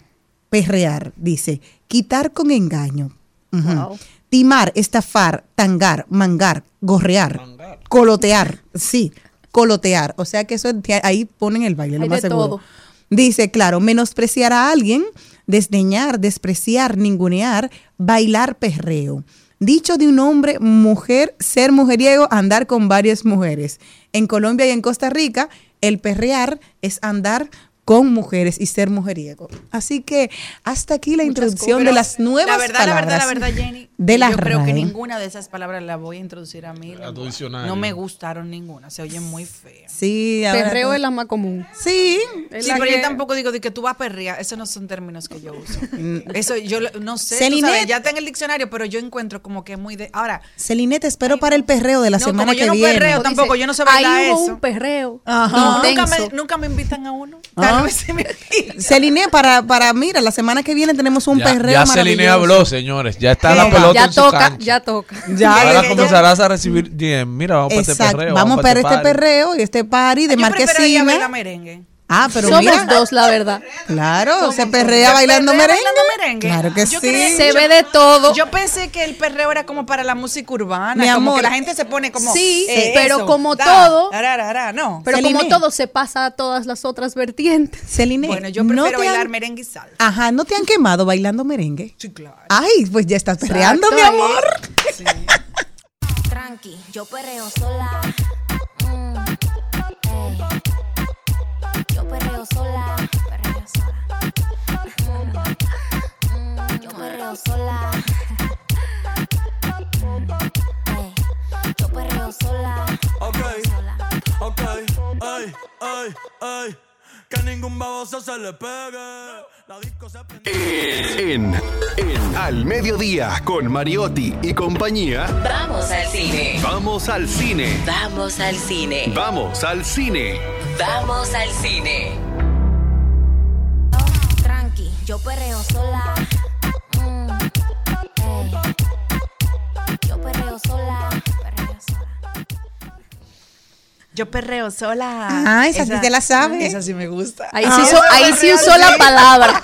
perrear, dice, quitar con engaño, Wow. timar, estafar, tangar, mangar, gorrear, colotear, sí, colotear, o sea que eso ahí ponen el baile, lo Hay más de seguro. todo. Dice, claro, menospreciar a alguien, desdeñar, despreciar, ningunear, bailar perreo. Dicho de un hombre, mujer, ser mujeriego, andar con varias mujeres. En Colombia y en Costa Rica, el perrear es andar con mujeres y ser mujeriego. Así que hasta aquí la introducción de las nuevas La verdad, la palabras. verdad, la verdad, Jenny. de la yo creo que ninguna de esas palabras las voy a introducir a mí. A tu diccionario. No me gustaron ninguna. Se oyen muy feas. Sí, ahora Perreo es la más común. Sí, Sí, la pero que- yo tampoco digo de que tú vas a perrear. Esos no son términos que yo uso. Eso yo lo- no sé. sabes, ya está en el diccionario, pero yo encuentro como que es muy de. Ahora, Celine, te espero para el perreo de la No, semana como yo que no viene. perreo, tampoco, yo no sé bailar Ahí hubo eso. un perreo. Ajá. no, nunca, me, nunca me invitan a uno. Ah. Celine, para, para, mira, la semana que viene tenemos un Ya, perreo ya Celine habló, señores. Ya está la pelota Ya en su toca, cancha. ya toca. Ya, Ahora le- comenzarás a recibir bien. Mira, vamos para este Exacto. perreo. Vamos para este party. perreo y este party de bailar marquesina. merengue. Ah, pero Somos mira. dos, la verdad. Claro, se perrea bailando perrea merengue. bailando merengue. Claro que Yo sí. Se ve de todo. Yo pensé que el perreo era como para la música urbana, Mi como amor. que la gente se pone como Sí, eh, pero eso, como da, todo- tararara, no. Pero Celine. como todo se pasa a todas las otras vertientes. Celine, bueno, yo ¿no prefiero han- bailar merengue y salsa. Ajá, ¿no te han quemado bailando merengue? Sí, claro. Ay, pues ya estás perreando, mi Exacto, amor. Sí. Tranqui, yo perreo sola. Perreo sola. Perreo sola. Yo perreo sola. Yo perreo sola. Ok, ok, ay, ay, ay. Que ningún baboso se le pegue. La disco se prende. En, en Al Mediodía con Mariotti y compañía. Vamos al cine. Vamos al cine. Vamos al cine. Vamos al cine. Vamos al cine. Tranqui, yo perreo sola. Mm. Yo perreo sola. Perreo sola. Yo perreo sola. Ah, esa sí te la sabe. Esa sí me gusta. Ahí sí, Ah, usó, ahí sí usó la palabra.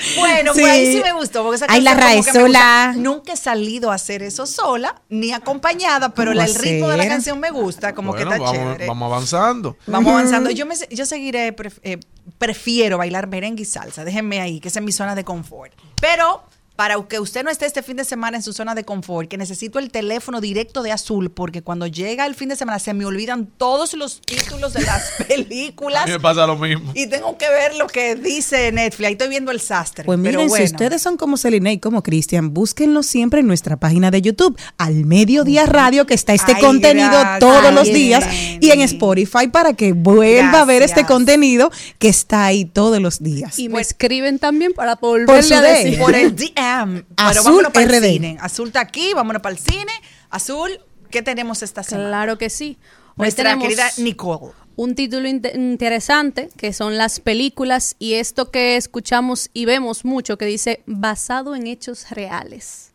Bueno, Sí. pues ahí sí me gustó. Porque esa Ahí la me sola. gusta. Nunca he salido a hacer eso sola, ni acompañada, pero ¿Cómo la- el ritmo de la canción me gusta, como Bueno, que está vamos, chévere. vamos avanzando. Vamos avanzando. Yo, me, yo seguiré, pref- eh, prefiero bailar merengue y salsa. Déjenme ahí, que esa es mi zona de confort. Pero para que usted no esté este fin de semana en su zona de confort, que necesito el teléfono directo de azul, porque cuando llega el fin de semana se me olvidan todos los títulos de las A películas. mí me pasa lo mismo. Y tengo que ver lo que dice Netflix. Ahí estoy viendo el sastre. Pues pero miren, bueno. si ustedes son como Celine y como Cristian, búsquenlo siempre en nuestra página de YouTube, al Mediodía Radio, que está este Ay, contenido gracias. todos los días, y en Spotify para que vuelva a ver este contenido que está ahí todos los días. Y me Pues- escriben también para volverle a decir. por el Pero Azul vámonos para el RD. cine. Azul está aquí, vámonos para el cine. Azul, ¿qué tenemos esta semana? Claro que sí. Hoy Nuestra tenemos querida Nicole. un título inte- interesante que son las películas y esto que escuchamos y vemos mucho que dice basado en hechos reales.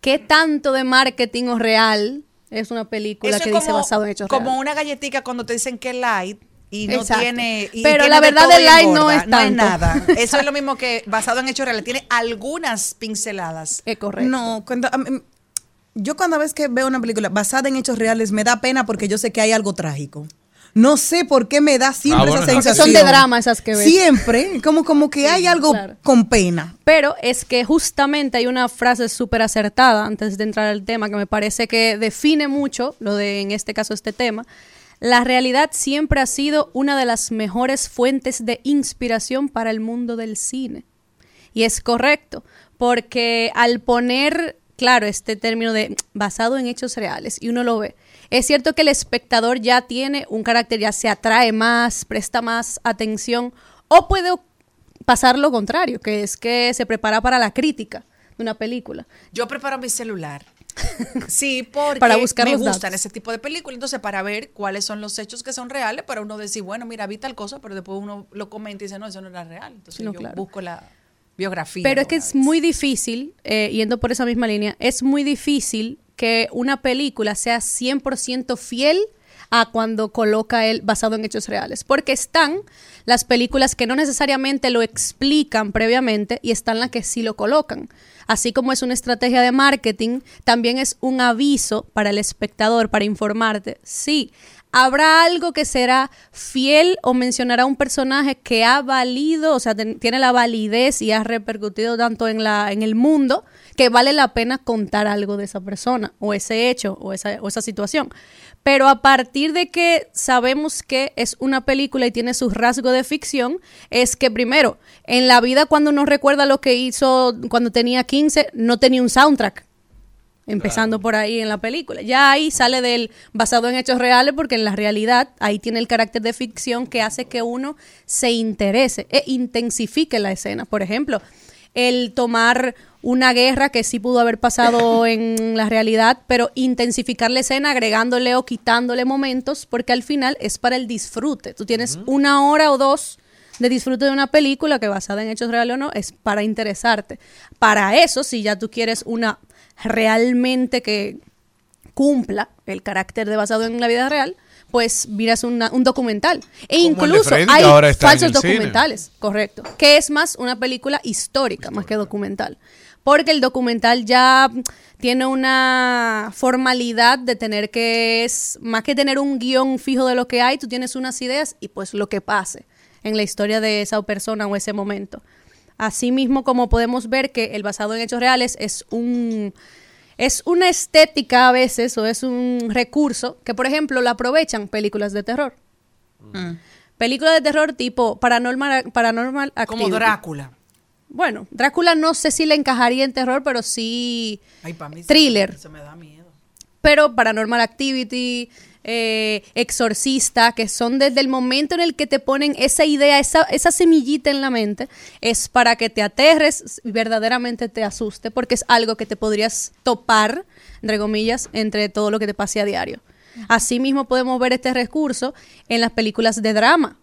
¿Qué tanto de marketing o real es una película Eso que es dice como, basado en hechos como reales? una galletita cuando te dicen que light y no Exacto. tiene. y Pero tiene la verdad del light no es No es tanto. nada. Eso es lo mismo que basado en hechos reales. Tiene algunas pinceladas. Es correcto. No, cuando, a mí- yo cuando vez que veo una película basada en hechos reales me da pena porque yo sé que hay algo trágico. No sé por qué me da siempre Ah, bueno, esa sensación. son de drama esas que ves. Siempre, como, como que hay algo claro. con pena. Pero es que justamente hay una frase súper acertada antes de entrar al tema que me parece que define mucho lo de, en este caso, este tema. La realidad siempre ha sido una de las mejores fuentes de inspiración para el mundo del cine. Y es correcto, porque al poner, claro, este término de basado en hechos reales, y uno lo ve, es cierto que el espectador ya tiene un carácter, ya se atrae más, presta más atención, o puede pasar lo contrario, que es que se prepara para la crítica de una película. Yo preparo mi celular. Sí, porque Para buscar me gustan datos. ese tipo de películas. Entonces, para ver cuáles son los hechos que son reales, para uno decir, bueno, mira, vi tal cosa, pero después uno lo comenta y dice, no, eso no era real. Entonces, No, yo claro. busco la biografía. Pero es que es vez. muy difícil, eh, yendo por esa misma línea, es muy difícil que una película sea 100% fiel a cuando coloca él basado en hechos reales. Porque están las películas que no necesariamente lo explican previamente y están las que sí lo colocan. Así como es una estrategia de marketing, también es un aviso para el espectador, para informarte. Sí, ¿Habrá algo que será fiel o mencionará un personaje que ha valido, o sea, tiene la validez y ha repercutido tanto en, la, en el mundo que vale la pena contar algo de esa persona o ese hecho o esa, o esa situación? Pero a partir de que sabemos que es una película y tiene su rasgo de ficción, es que primero, en la vida cuando uno recuerda lo que hizo cuando tenía 15, no tenía un soundtrack. Empezando por ahí en la película. Ya ahí sale del basado en hechos reales porque en la realidad ahí tiene el carácter de ficción que hace que uno se interese e intensifique la escena. Por ejemplo, el tomar una guerra que sí pudo haber pasado en la realidad, pero intensificar la escena agregándole o quitándole momentos porque al final es para el disfrute. Tú tienes una hora o dos de disfrute de una película que basada en hechos reales o no, es para interesarte. Para eso, si ya tú quieres una realmente que cumpla el carácter de basado en la vida real, pues miras una- un documental. E incluso hay falsos cine. documentales, correcto, que es más una película histórica más que documental. Porque el documental ya tiene una formalidad de tener que es, más que tener un guion fijo de lo que hay, tú tienes unas ideas y pues lo que pase en la historia de esa persona o ese momento. Asimismo, como podemos ver que el basado en hechos reales es un es una estética a veces o es un recurso que, por ejemplo, lo aprovechan películas de terror. Películas de terror tipo Paranormal, paranormal Como. Drácula. Bueno, Drácula no sé si le encajaría en terror, pero sí Ay, pa' mí se- thriller. Se me da miedo. Pero Paranormal Activity, eh, Exorcista, que son desde el momento en el que te ponen esa idea, esa, esa semillita en la mente, es para que te aterres y verdaderamente te asuste, porque es algo que te podrías topar, entre comillas, entre todo lo que te pase a diario. Asimismo podemos ver este recurso en las películas de drama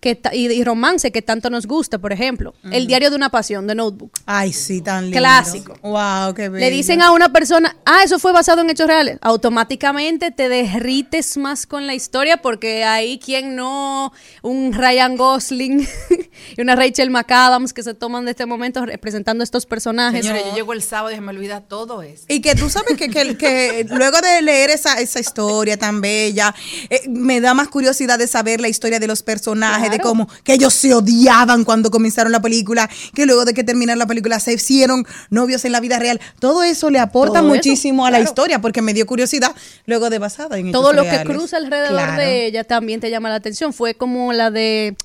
que y, y romance que tanto nos gusta, por ejemplo, El diario de una pasión, de Notebook. Ay, sí, tan lindo. Clásico. Wow, qué bello. Le dicen a una persona, ah, eso fue basado en hechos reales. Automáticamente te derrites más con la historia porque ahí quien no, un Ryan Gosling y una Rachel McAdams que se toman de este momento representando estos personajes. Señores, yo llego el sábado y se me olvida todo eso. Y que tú sabes que, que- que luego de leer esa, esa historia tan bella, eh, me da más curiosidad de saber la historia de los personajes, de cómo que ellos se odiaban cuando comenzaron la película, que luego de que terminaron la película se hicieron novios en la vida real. Todo eso le aporta muchísimo a la historia porque me dio curiosidad luego de basada en Todo lo que cruza alrededor de ella también te llama la atención. Fue como la de,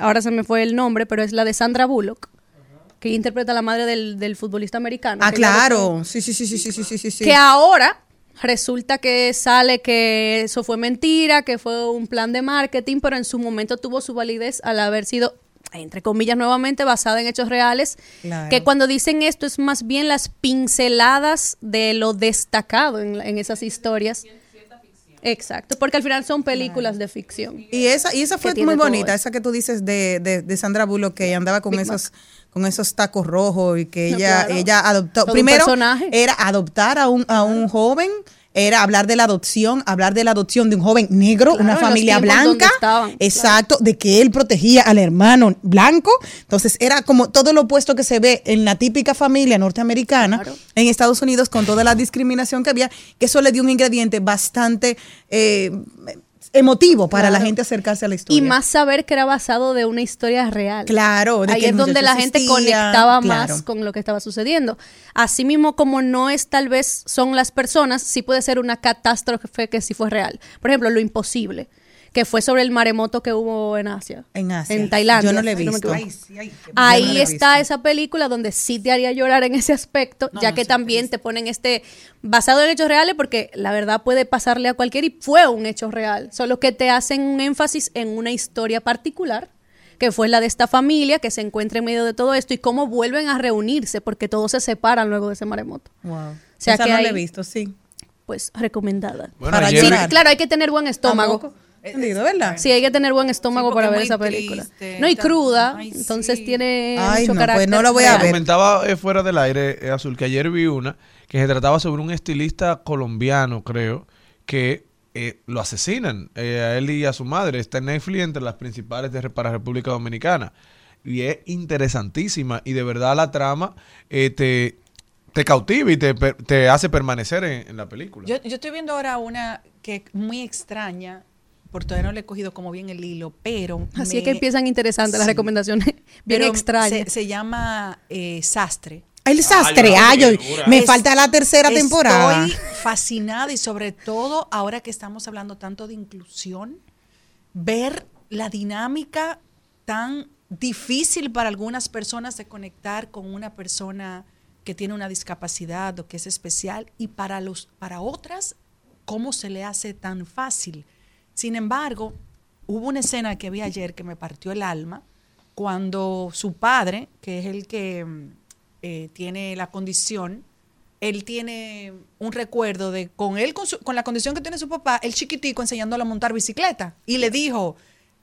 ahora se me fue el nombre, pero es la de Sandra Bullock que interpreta a la madre del, del futbolista americano. Ah, claro. Sí, sí, sí, sí, sí, sí, sí, Que ahora resulta que sale que eso fue mentira, que fue un plan de marketing, pero en su momento tuvo su validez al haber sido entre comillas nuevamente basada en hechos reales, Claro. que cuando dicen esto es más bien las pinceladas de lo destacado en, en esas historias. Exacto, porque al final son películas de ficción. Y esa, y esa fue muy bonita, esa que tú dices de, de, de Sandra Bullock, que andaba con Big esos con esos tacos rojos y que No, ella, claro. ella adoptó. Todo un Primero personaje. era adoptar a un, a un joven, era hablar de la adopción, hablar de la adopción de un joven negro, Claro, una familia blanca. estaban, exacto, de que él protegía al hermano blanco. Entonces era como todo lo opuesto que se ve en la típica familia norteamericana Claro. en Estados Unidos con toda la discriminación que había, que eso le dio un ingrediente bastante eh, emotivo para la gente acercarse a la historia. Y más saber que era basado de una historia real. Claro, de Ahí que es donde la gente existía, conectaba claro. más con lo que estaba sucediendo. Asimismo, como no es tal vez son las personas, sí puede ser una catástrofe que sí fue real. Por ejemplo, lo imposible, que fue sobre el maremoto que hubo en Asia. En Asia. En Tailandia. Yo no le he visto. Ay, Ahí no está visto. esa película donde sí te haría llorar en ese aspecto, ya que también te ponen este basado en hechos reales, porque la verdad puede pasarle a cualquiera y fue un hecho real, solo que te hacen un énfasis en una historia particular que fue la de esta familia que se encuentra en medio de todo esto y cómo vuelven a reunirse porque todos se separan luego de ese maremoto. Wow. O sea Esa que no la he visto, sí. Pues recomendada. Bueno, Para ayer Sí, llorar. claro, hay que tener buen estómago. Entendido, ¿verdad? Sí, hay que tener buen estómago Sí, para ver es esa película. triste, no, y cruda, ay, entonces sí. tiene Ay, mucho no, pues carácter. no lo voy a ver. Comentaba eh, fuera del aire, eh, Azul, que ayer vi una que se trataba sobre un estilista colombiano, creo, que eh, lo asesinan eh, a él y a su madre. Está en Netflix entre las principales de, para República Dominicana. Y es interesantísima y de verdad la trama eh, te, te cautiva y te, per- te hace permanecer en, en la película. Yo, yo estoy viendo ahora una que es muy extraña porque todavía no le he cogido como bien el hilo, pero... Así me- es que empiezan interesantes las recomendaciones. Bien extrañas. Se, se llama eh, Sastre. El sastre, ay, yo- me Es- falta la tercera temporada. Estoy fascinada y sobre todo ahora que estamos hablando tanto de inclusión, ver la dinámica tan difícil para algunas personas de conectar con una persona que tiene una discapacidad o que es especial y para los para otras cómo se le hace tan fácil. Sin embargo, hubo una escena que vi ayer que me partió el alma cuando su padre, que es el que mm, eh, tiene la condición, él tiene un recuerdo de con él, con, su- con la condición que tiene su papá, el chiquitico enseñándole a montar bicicleta. Y le dijo,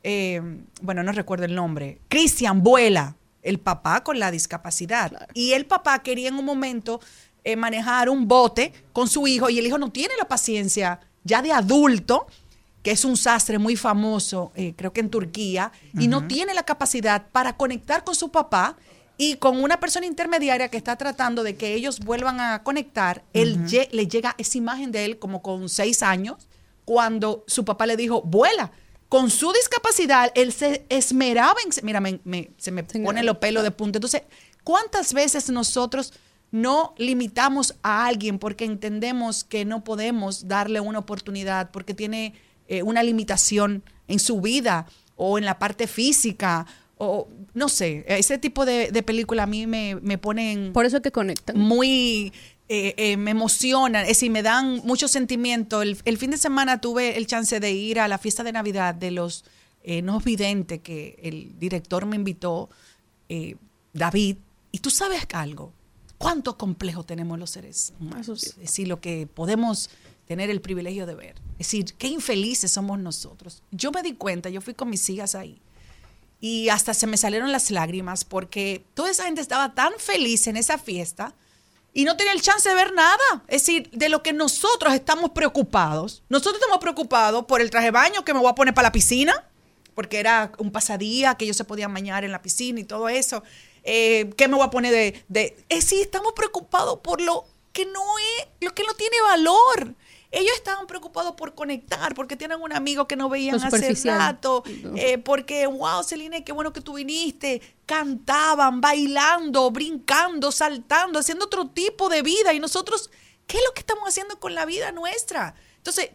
eh, bueno, no recuerdo el nombre, Cristian, vuela, el papá con la discapacidad. Y el papá quería en un momento eh, manejar un bote con su hijo y el hijo no tiene la paciencia ya de adulto que es un sastre muy famoso, eh, creo que en Turquía, y no tiene la capacidad para conectar con su papá y con una persona intermediaria que está tratando de que ellos vuelvan a conectar, él le llega esa imagen de él como con seis años, cuando su papá le dijo, vuela. Con su discapacidad, él se esmeraba en... Mira, me- me- se me ponen los pelos de punta. Entonces, ¿cuántas veces nosotros no limitamos a alguien porque entendemos que no podemos darle una oportunidad, porque tiene eh, una limitación en su vida o en la parte física? O no sé, ese tipo de, de película a mí me, me ponen... Por eso es que conectan. Muy... eh, eh, me emocionan, es decir, me dan mucho sentimiento. El, el fin de semana tuve el chance de ir a la fiesta de Navidad de los eh, no videntes que el director me invitó, David, y tú sabes algo, cuánto complejo tenemos los seres humanos. Es decir, lo que podemos tener el privilegio de ver. Es decir, qué infelices somos nosotros. Yo me di cuenta, yo fui con mis hijas ahí, y hasta se me salieron las lágrimas porque toda esa gente estaba tan feliz en esa fiesta y no tenía el chance de ver nada. Es decir, de lo que nosotros estamos preocupados. Nosotros estamos preocupados por el traje de baño que me voy a poner para la piscina, porque era un pasadía, que ellos se podían bañar en la piscina y todo eso. Eh, ¿Qué me voy a poner de...? de es decir, estamos preocupados por lo que no es, lo que no tiene valor. Ellos estaban preocupados por conectar, porque tienen un amigo que no veían hace rato, eh, porque, wow, Celine, qué bueno que tú viniste. Cantaban, bailando, brincando, saltando, haciendo otro tipo de vida. Y nosotros, ¿qué es lo que estamos haciendo con la vida nuestra? Entonces,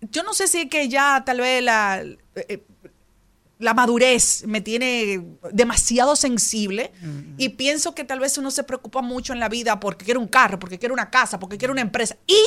yo no sé si es que ya tal vez la, eh, la madurez me tiene demasiado sensible y pienso que tal vez uno se preocupa mucho en la vida porque quiere un carro, porque quiere una casa, porque quiere una empresa. ¿Y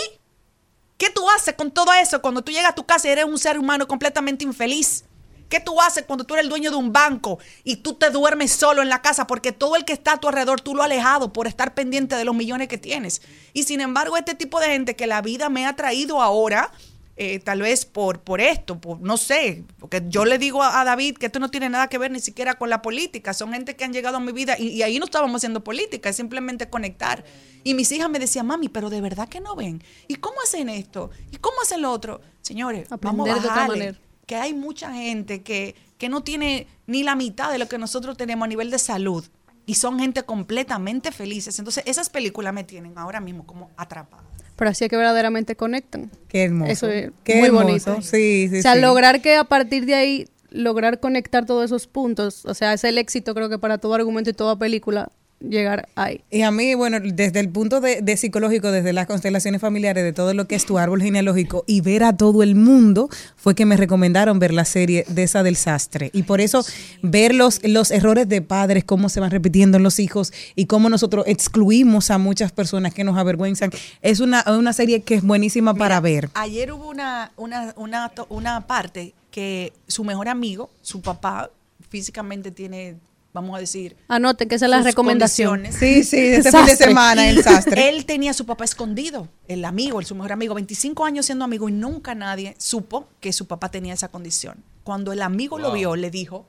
qué tú haces con todo eso cuando tú llegas a tu casa y eres un ser humano completamente infeliz? ¿Qué tú haces cuando tú eres el dueño de un banco y tú te duermes solo en la casa porque todo el que está a tu alrededor tú lo has alejado por estar pendiente de los millones que tienes? Y sin embargo, este tipo de gente que la vida me ha traído ahora, eh, tal vez por, por esto, por, no sé, porque yo le digo a, a David que esto no tiene nada que ver ni siquiera con la política, son gente que han llegado a mi vida y, y ahí no estábamos haciendo política, es simplemente conectar. Y mis hijas me decían, mami, pero de verdad que no ven. ¿Y cómo hacen esto? ¿Y cómo hacen lo otro? Señores, vamos a Aprender de otra bajarle, manera. que hay mucha gente que, que no tiene ni la mitad de lo que nosotros tenemos a nivel de salud. Y son gente completamente felices. Entonces, esas películas me tienen ahora mismo como atrapada. Pero así es que verdaderamente conectan. Qué hermoso. Eso es Qué muy hermoso. bonito. Sí, sí, o sea, sí. lograr que a partir de ahí, lograr conectar todos esos puntos, o sea, es el éxito creo que para todo argumento y toda película, llegar ahí. Y a mí, bueno, desde el punto de, de psicológico, desde las constelaciones familiares, de todo lo que es tu árbol genealógico y ver a todo el mundo, fue que me recomendaron ver la serie de esa del sastre. Y por eso ver los, los errores de padres, cómo se van repitiendo en los hijos y cómo nosotros excluimos a muchas personas que nos avergüenzan, es una, una serie que es buenísima para ver. Ayer hubo una, una, una, una parte que su mejor amigo, su papá, físicamente tiene, vamos a decir, Anoten que esa es la sus recomendación. condiciones. Sí, sí, este fin de semana el sastre. Él tenía a su papá escondido, el amigo, el su mejor amigo, 25 años siendo amigo y nunca nadie supo que su papá tenía esa condición. Cuando el amigo lo vio, le dijo,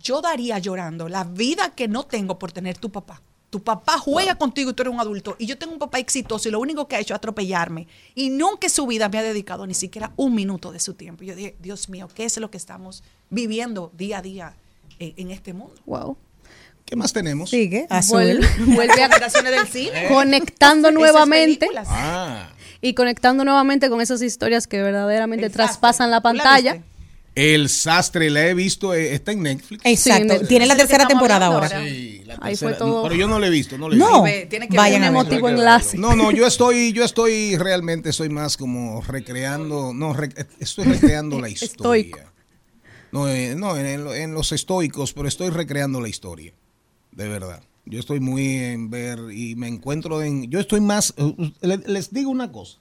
yo daría llorando la vida que no tengo por tener tu papá. Tu papá juega contigo y tú eres un adulto. Y yo tengo un papá exitoso y lo único que ha hecho es atropellarme. Y nunca en su vida me ha dedicado ni siquiera un minuto de su tiempo. Y yo dije, Dios mío, ¿qué es lo que estamos viviendo día a día en, en este mundo? Wow. ¿Qué más tenemos? Sigue, Vuelve, vuelve a del cine. conectando Esas nuevamente. Ah, y conectando nuevamente con esas historias que verdaderamente El traspasan la ¿Tú la pantalla. El sastre la he visto, eh, está en Netflix. Exacto. Sí, Tiene la tercera temporada ahora. ahora. Sí, la Ahí fue tercera- todo. Pero yo no lo he visto, no lo he No. visto. Ve, tiene que Vayan ver. emotivo enlace. No, no, yo estoy, yo estoy realmente, soy más como recreando, no, re- estoy recreando la historia. Estoico. No, eh, no en, lo- en los estoicos, pero estoy recreando la historia, de verdad. Yo estoy muy en ver y me encuentro en, yo estoy más, eh, le- les digo una cosa.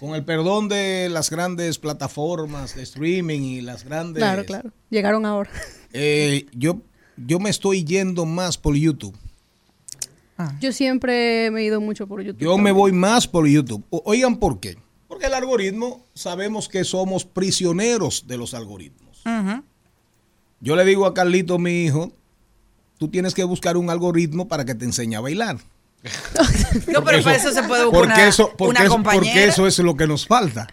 Con el perdón de las grandes plataformas de streaming y las grandes, Claro, claro. Llegaron ahora. eh, yo, yo me estoy yendo más por YouTube. Yo siempre me he ido mucho por YouTube. Yo me voy más por YouTube. O- Oigan, ¿por qué? Porque el algoritmo, sabemos que somos prisioneros de los algoritmos. Yo le digo a Carlito, mi hijo, tú tienes que buscar un algoritmo para que te enseñe a bailar. No, pero para eso se puede buscar Porque, una, eso, porque, una eso, compañera. porque eso es lo que nos falta.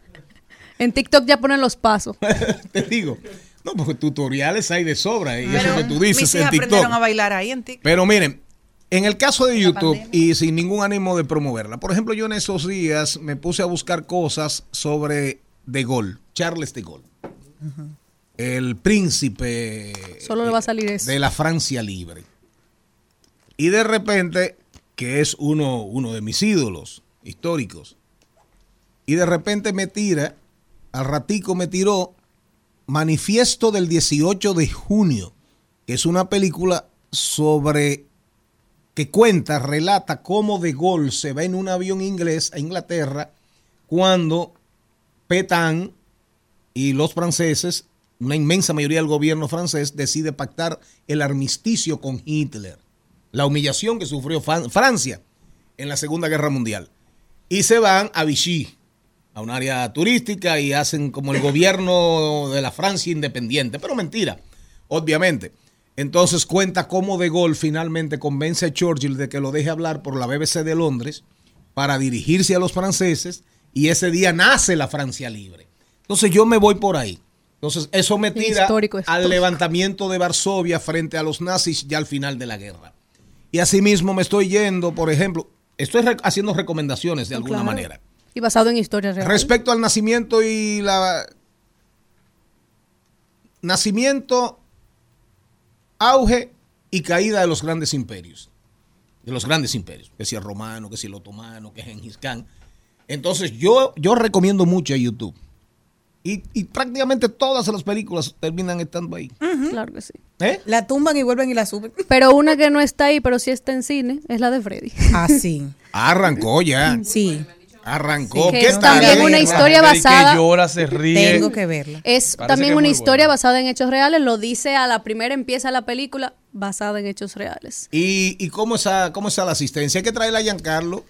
En TikTok ya ponen los pasos. te digo. No, porque tutoriales hay de sobra. Y Pero eso que tú dices mis en hijas TikTok. aprendieron a bailar ahí en TikTok. Pero miren, en el caso de YouTube, y sin ningún ánimo de promoverla, por ejemplo, yo en esos días me puse a buscar cosas sobre De Gaulle, Charles de Gaulle, el príncipe Solo le va a salir eso. de la Francia libre. Y de repente, que es uno, uno de mis ídolos históricos, y de repente me tira, al ratico me tiró Manifiesto del 18 de junio, que es una película sobre que cuenta, relata cómo De Gaulle se va en un avión inglés a Inglaterra cuando Petain y los franceses, una inmensa mayoría del gobierno francés, decide pactar el armisticio con Hitler. La humillación que sufrió Francia en la Segunda Guerra Mundial. Y se van a Vichy, a un área turística y hacen como el gobierno de la Francia independiente. Pero mentira, obviamente. Entonces cuenta cómo De Gaulle finalmente convence a Churchill de que lo deje hablar por la BBC de Londres para dirigirse a los franceses y ese día nace la Francia libre. Entonces yo me voy por ahí. Entonces eso me tira Histórico, al levantamiento de Varsovia frente a los nazis ya al final de la guerra. Y asimismo me estoy yendo, por ejemplo, estoy re- haciendo recomendaciones de alguna Claro. manera. Y basado en historias reales. Respecto al nacimiento y la... Nacimiento, auge y caída de los grandes imperios. De los grandes imperios. Que si el romano, que si el otomano, que Gengis Khan. Entonces yo, yo recomiendo mucho a YouTube. Y, y prácticamente todas las películas terminan estando ahí. Claro que sí. ¿Eh? La tumban y vuelven y la suben. Pero una que no está ahí, pero sí está en cine, es la de Freddy. Ah, sí. Arrancó ya. Sí. Arrancó. Que ¿Qué es tal? también una historia basada- que llora, se ríe. Tengo que verla. Es Parece también es una historia buena. basada en hechos reales. Lo dice a la primera, empieza la película basada en hechos reales. ¿Y, y cómo, está, cómo está la asistencia? Hay que traer a Giancarlo. Eh,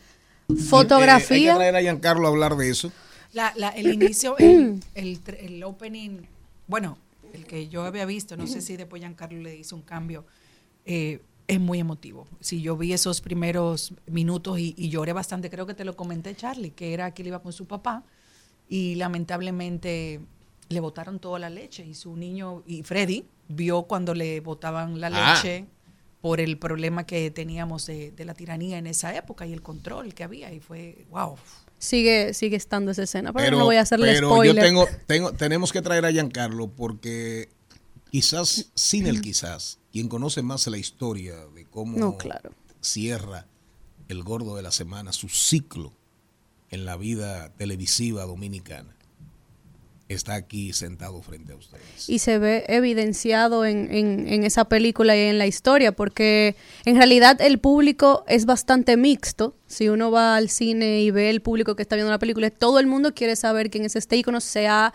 hay que Fotografía. traer a Giancarlo a hablar de eso. La, la- el inicio, el, el, el opening, bueno, el que yo había visto, no sé si después Giancarlo le hizo un cambio, eh, es muy emotivo. Si yo vi esos primeros minutos y, y lloré bastante, creo que te lo comenté, Charlie, que era que él iba con su papá y lamentablemente le botaron toda la leche y su niño, y Freddy, vio cuando le botaban la Ah. leche por el problema que teníamos de, de la tiranía en esa época y el control que había y fue, wow. Sigue, sigue estando esa escena. Pero, no voy a hacerle pero spoiler. yo tengo, tengo, tenemos que traer a Giancarlo porque quizás, sin él quizás, quien conoce más la historia de cómo No, claro. cierra el gordo de la semana su ciclo en la vida televisiva dominicana, está aquí sentado frente a ustedes. y se ve evidenciado en, en- en esa película y en la historia, porque en realidad el público es bastante mixto. Si uno va al cine y ve el público que está viendo la película, todo el mundo quiere saber quién es este ícono, se ha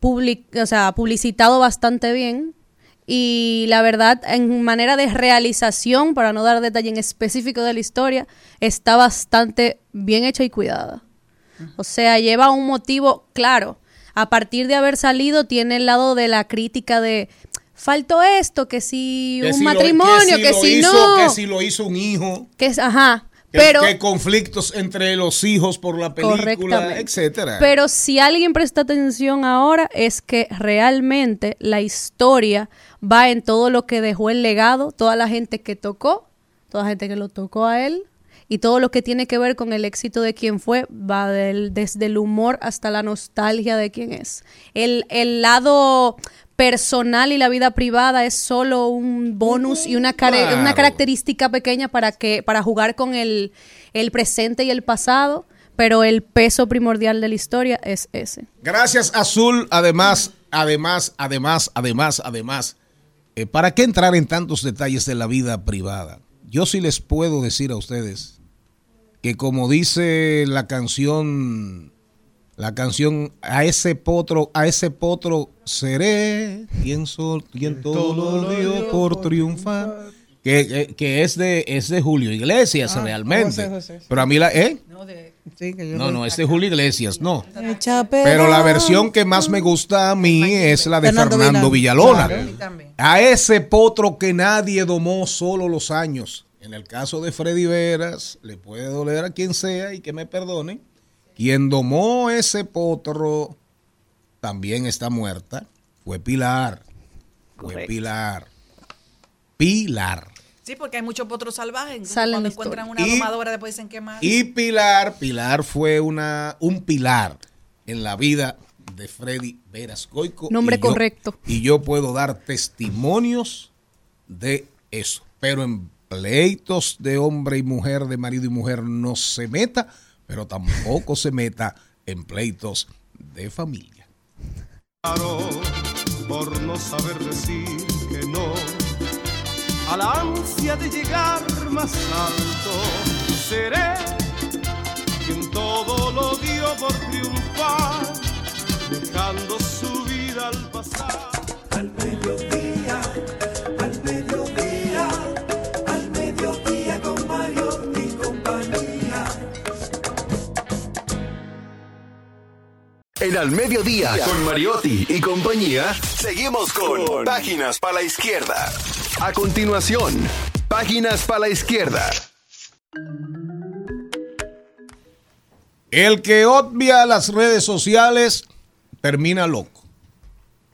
public- o sea, publicitado bastante bien. Y la verdad, en manera de realización, para no dar detalle en específico de la historia, está bastante bien hecha y cuidada. O sea, lleva un motivo claro. A partir de haber salido, tiene el lado de la crítica de faltó esto, que si Que un si lo- matrimonio, que lo si, hizo, no, que si lo hizo un hijo, que es, ajá, que, pero que conflictos entre los hijos por la película, etcétera. Pero si alguien presta atención ahora es que realmente la historia va en todo lo que dejó el legado, toda la gente que tocó, toda la gente que lo tocó a él Y todo lo que tiene que ver con el éxito de quien fue va del- desde el humor hasta la nostalgia de quién es. El, el lado personal y la vida privada es solo un bonus y una, Claro. una característica pequeña para que para jugar con el, el presente y el pasado, pero el peso primordial de la historia es ese. Gracias, Azul. Además, además, además, además, además. Eh, ¿Para qué entrar en tantos detalles de la vida privada? Yo sí les puedo decir a ustedes que como dice la canción, la canción a ese potro, a ese potro seré quien, sol, quien todo lo dio por triunfar. Que, que- que es de es de Julio Iglesias realmente. José, José. pero a mí la ¿eh? Sí, que yo No, no, es de Julio Iglesias, no. Pero la versión que más me gusta a mí es la de Fernando Fernando, Villalona. A ese potro que nadie domó solo los años. En el caso de Freddy Veras, le puede doler a quien sea y que me perdone. Quien domó ese potro también está muerta. Fue Pilar. Fue Pilar. Pilar. Sí, porque hay muchos potros salvajes. Salen cuando encuentran historia. una Y- domadora después dicen que más. Y Pilar, Pilar fue una, un pilar en la vida de Freddy Veras Goico. Nombre Y yo- correcto. Y yo puedo dar testimonios de eso. Pero en pleitos de hombre y mujer, de marido y mujer, no se meta, pero tampoco se meta en pleitos de familia. por no saber decir que no a la ansia de llegar más alto. Seré quien todo lo dio por triunfar, dejando su vida al pasar. Al mediodía, En Al Mediodía, con Mariotti y compañía, seguimos con Páginas para la Izquierda. A continuación, Páginas para la Izquierda. El que obvia las redes sociales termina loco.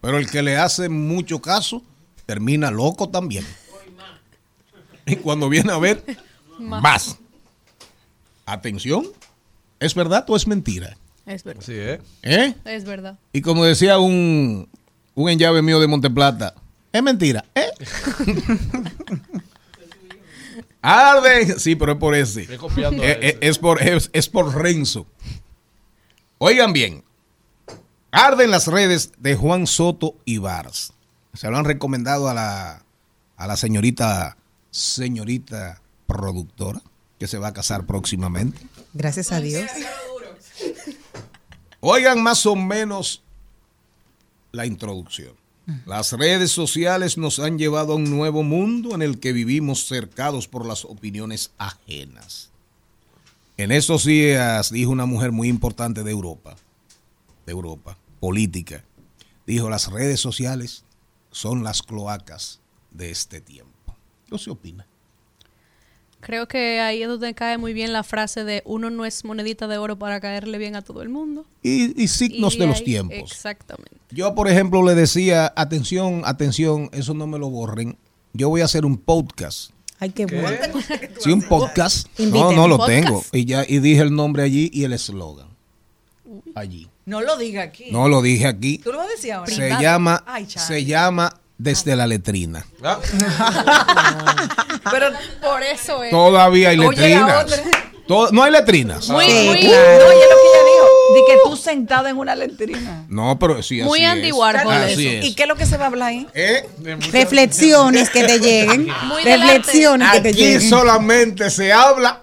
Pero el que le hace mucho caso termina loco también. Y cuando viene a ver, más. Atención, ¿es verdad o es mentira? Es verdad. Sí, ¿eh? ¿Eh? Es verdad. Y como decía un, un enllave mío de Monteplata, es mentira. ¿eh? Arde, sí, pero es por ese. Estoy copiando a Eh, eh, ese. es, por, es, es por Renzo. Oigan bien, arden las redes de Juan Soto y Vars. Se lo han recomendado a la, a la señorita, señorita productora, que se va a casar próximamente. Gracias a Dios. Oigan más o menos la introducción. Las redes sociales nos han llevado a un nuevo mundo en el que vivimos cercados por las opiniones ajenas. En estos días dijo una mujer muy importante de Europa, de Europa, política, dijo las redes sociales son las cloacas de este tiempo. ¿Qué se opina? Creo que ahí es donde cae muy bien la frase de uno no es monedita de oro para caerle bien a todo el mundo. Y, y signos Y de los tiempos. Exactamente. Yo, por ejemplo, le decía, atención, atención, eso no me lo borren. Yo voy a hacer un podcast. Ay, qué bueno. Sí, un podcast. No, no lo Podcast. tengo. Y ya y dije el nombre allí y el eslogan. Allí. No lo diga aquí. No lo dije aquí. ¿Tú lo vas a decir ahora? Se llama Ay, se llama desde la letrina. Pero Por eso es. Todavía hay letrinas. otra. To- no hay letrinas. Muy, Sí, muy, claro. No, oye lo que ella dijo. De que tú sentado en una letrina. No, pero sí así Muy. Andy Warhol Así eso. es. ¿Y qué es lo que se va a hablar ahí? Eh, Reflexiones que te lleguen. Muy del Reflexiones que te Aquí lleguen. solamente se habla.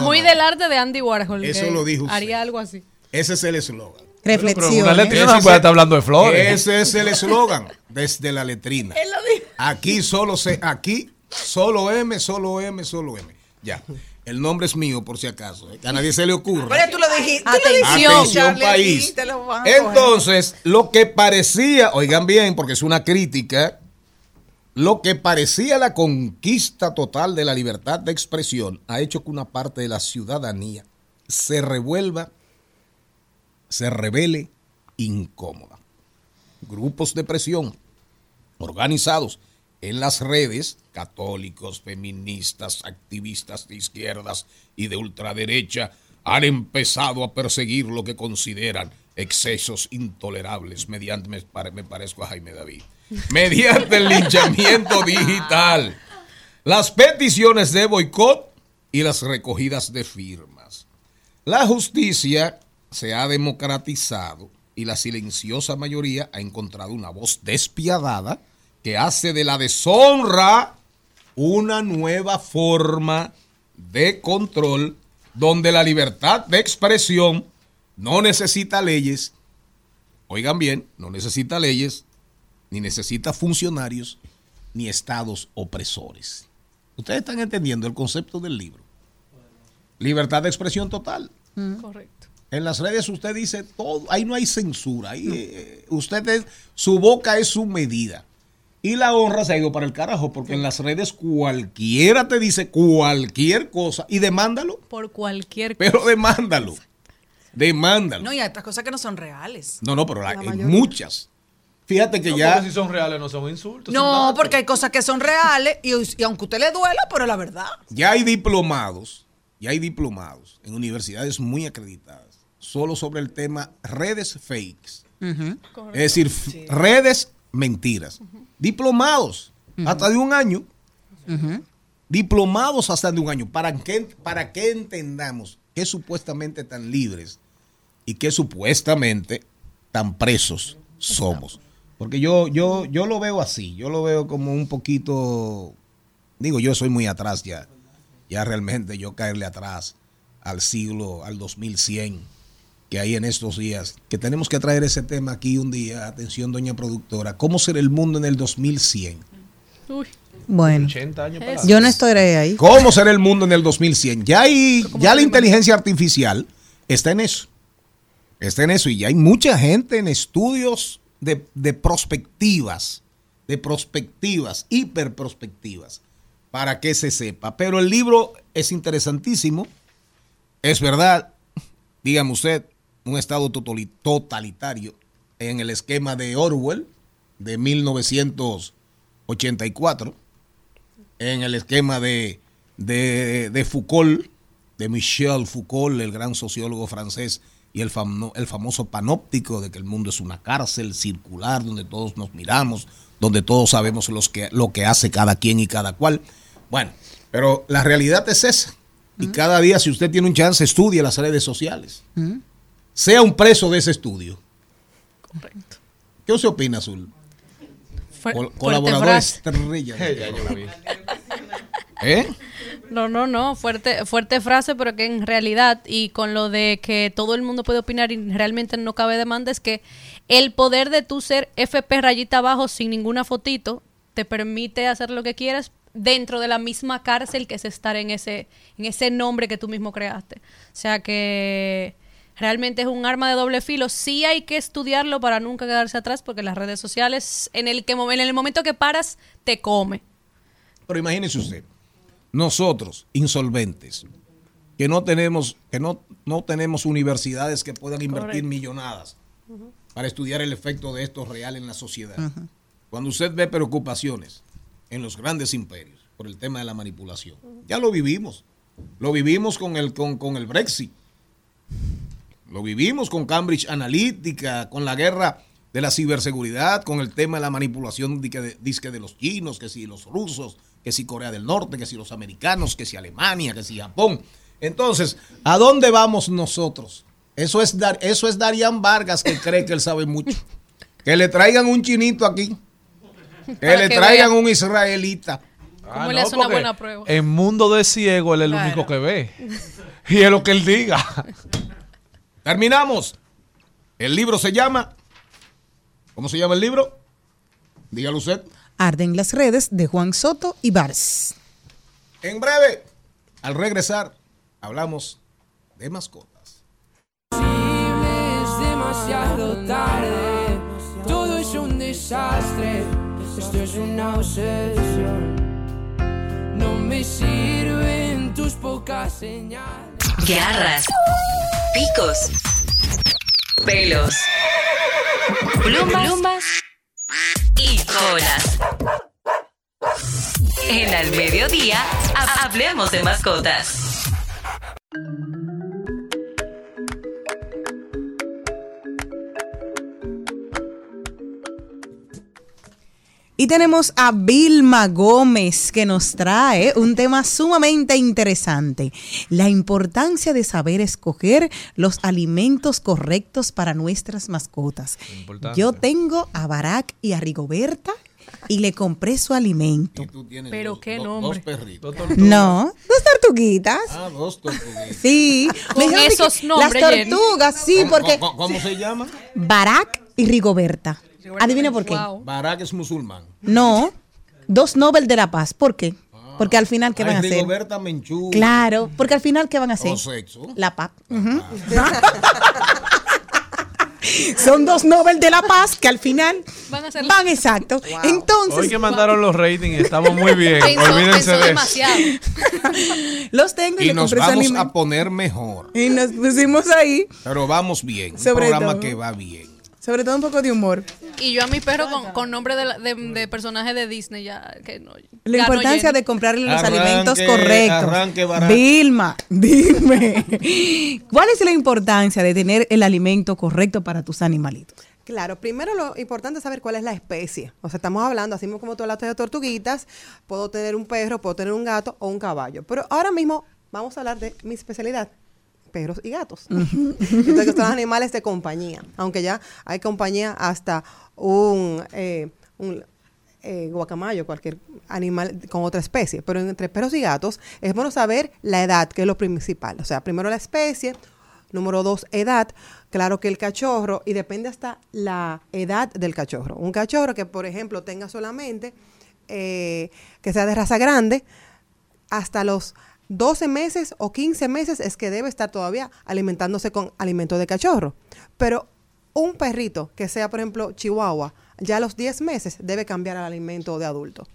muy del arte de Andy Warhol. Eso lo dijo usted. Haría algo así. Ese es el eslogan. Pero una Reflexiones. letrina Ese no es puede el- estar hablando de flores. Ese es el eslogan desde la letrina. Aquí solo se, aquí solo M, solo M, solo M. Ya. El nombre es mío por si acaso. ¿eh? A nadie se le ocurra. Pero tú lo dijiste. tú lo Atención. dijiste, Atención Charlie, país. lo. Entonces, lo que parecía, oigan bien, porque es una crítica, lo que parecía la conquista total de la libertad de expresión ha hecho que una parte de la ciudadanía se revuelva, se revele incómoda. Grupos de presión organizados en las redes, católicos, feministas, activistas de izquierdas y de ultraderecha han empezado a perseguir lo que consideran excesos intolerables mediante, me, pare- me parezco a Jaime David, mediante el linchamiento digital, las peticiones de boicot y las recogidas de firmas. La justicia se ha democratizado y la silenciosa mayoría ha encontrado una voz despiadada que hace de la deshonra una nueva forma de control donde la libertad de expresión no necesita leyes, oigan bien, no necesita leyes, ni necesita funcionarios, ni estados opresores. Ustedes están entendiendo el concepto del libro. Libertad de expresión total. Correcto. En las redes usted dice todo, ahí no hay censura, ahí eh, usted es- su boca es su medida. Y la honra se ha ido para el carajo, porque en las redes cualquiera te dice cualquier cosa y demándalo, Por cualquier cosa. pero demándalo. Demándalo. No, y hay otras cosas que no son reales. No, no, pero hay muchas. Fíjate que No, ya si son reales no son insultos. No, porque hay cosas que son reales y, y aunque a usted le duela, pero la verdad. ya hay diplomados, ya hay diplomados en universidades muy acreditadas, solo sobre el tema redes fakes. Es decir, redes mentiras. Diplomados, hasta de un año. Diplomados hasta de un año. ¿Para que, para que entendamos que supuestamente tan libres y que supuestamente tan presos somos. Porque yo, yo, yo lo veo así, yo lo veo como un poquito, digo, yo soy muy atrás ya, ya realmente yo caerle atrás al siglo, al 2100, que hay en estos días, que tenemos que traer ese tema aquí un día, atención doña productora, ¿cómo será el mundo en el 2100? Uy. Bueno, 80 años para yo no estaré ahí. ¿Cómo será el mundo en el 2100? Ya hay, ya la inteligencia artificial está en eso. Está en eso y ya hay mucha gente en estudios de, de prospectivas, de prospectivas, hiperprospectivas, para que se sepa. Pero el libro es interesantísimo. Es verdad, dígame usted, un estado totali- totalitario en el esquema de Orwell de 1984 en el esquema de, de, de Foucault, de Michel Foucault, el gran sociólogo francés, y el, famo- el famoso panóptico de que el mundo es una cárcel circular donde todos nos miramos, donde todos sabemos los que, lo que hace cada quien y cada cual. Bueno, pero la realidad es esa. Y cada día, si usted tiene un chance, estudie las redes sociales. Sea un preso de ese estudio. Correcto. ¿Qué usted opina, Azul? Col- fuerte colaborador estrella. Vi. ¿Eh? No, no, no, fuerte, fuerte frase, pero que en realidad, y con lo de que todo el mundo puede opinar y realmente no cabe demanda, es que el poder de tu ser FP rayita abajo sin ninguna fotito te permite hacer lo que quieras dentro de la misma cárcel que es estar en ese, en ese nombre que tú mismo creaste. O sea que realmente es un arma de doble filo. Sí hay que estudiarlo para nunca quedarse atrás, porque las redes sociales, en el, que, en el momento que paras, te come. Pero imagínese usted, nosotros, insolventes, que no tenemos, que no, no tenemos universidades que puedan invertir Correcto. millonadas para estudiar el efecto de esto real en la sociedad. Cuando usted ve preocupaciones en los grandes imperios por el tema de la manipulación, ya lo vivimos. Lo vivimos con el, con, con el Brexit. Lo vivimos con Cambridge Analytica, con la guerra de la ciberseguridad, con el tema de la manipulación disque de, disque de los chinos, que si los rusos, que si Corea del Norte, que si los americanos, que si Alemania, que si Japón. Entonces, ¿a dónde vamos nosotros? Eso es, Dar- eso es Darían Vargas que cree que él sabe mucho. Que le traigan un chinito aquí. Que Para le que traigan vea. un israelita. ¿Cómo le hace una buena prueba? En mundo de ciego, él es el Claro. único que ve. Y es lo que él diga. Terminamos. El libro se llama. ¿Cómo se llama el libro? Dígalo usted. Arden las redes de Juan Soto y Bars. En breve, al regresar, hablamos de mascotas. Es demasiado tarde, todo es un desastre, esto es una obsesión. No me sirven tus pocas señales. Garras, picos, pelos, plumas, plumas. Y colas. En Al Mediodía, ha- hablemos de mascotas. Y tenemos a Vilma Gómez que nos trae un tema sumamente interesante, la importancia de saber escoger los alimentos correctos para nuestras mascotas. Importante. Yo tengo a Barack y a Rigoberta y le compré su alimento. Pero qué do- nombre. Dos perritos. No, dos tortuguitas. Ah, dos tortuguitas. Sí, Con esos nombres, Las Jenny. tortugas, sí, ¿Cómo- porque cómo- ¿Cómo se llama? Barack y Rigoberta. Adivina por qué. Barack es musulmán. No, dos Nobel de la Paz. ¿Por qué? Porque al final, ¿qué Ay, van a hacer? Rigoberta Menchú. Claro, porque al final, ¿qué van a hacer? O sexo. La paz. Ujú. Son dos Nobel de la Paz que al final Van a ser van exacto. Entonces, Hoy que mandaron los ratings estamos muy bien. Pensó, Olvídense pensó de eso. demasiado. los tengo y, Y le nos vamos a poner mejor. Y nos pusimos ahí, Pero vamos bien. Un programa todo. que va bien. Sobre todo un poco de humor. Y yo a mi perro con, con nombre de, la- de, de personaje de Disney ya que no. La importancia Jenny. de comprarle los Arranque, alimentos correctos. arranque, Barack. Vilma, dime, ¿cuál es la importancia de tener el alimento correcto para tus animalitos? Claro, primero lo importante es saber cuál es la especie. O sea, estamos hablando, así mismo como tú hablaste de tortuguitas, puedo tener un perro, puedo tener un gato o un caballo. Pero ahora mismo vamos a hablar de mi especialidad, perros y gatos. Entonces, que son animales de compañía. Aunque ya hay compañía hasta un, eh, un eh, guacamayo, cualquier animal con otra especie. Pero entre perros y gatos es bueno saber la edad, que es lo principal. O sea, primero la especie, número dos, edad. Claro que el cachorro, y depende hasta la edad del cachorro. Un cachorro que, por ejemplo, tenga solamente, eh, que sea de raza grande, hasta los 12 meses o 15 meses es que debe estar todavía alimentándose con alimento de cachorro. Pero un perrito que sea, por ejemplo, chihuahua, ya a los 10 meses debe cambiar al alimento de adulto.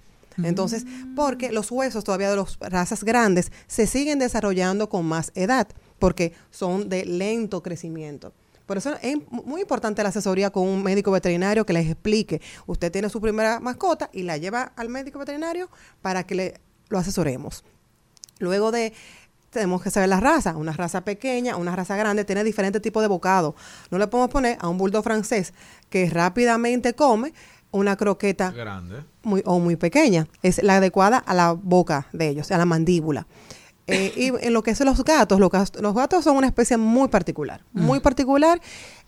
Entonces, porque los huesos todavía de las razas grandes se siguen desarrollando con más edad, porque son de lento crecimiento. Por eso es muy importante la asesoría con un médico veterinario que les explique. Usted tiene su primera mascota y la lleva al médico veterinario para que le lo asesoremos. Luego de tenemos que saber la raza, una raza pequeña, una raza grande, tiene diferentes tipos de bocado. No le podemos poner a un bulldog francés que rápidamente come una croqueta Grande. muy, o muy pequeña. Es la adecuada a la boca de ellos, a la mandíbula. Eh, y en lo que son los gatos, los, gatos son una especie muy particular, muy particular.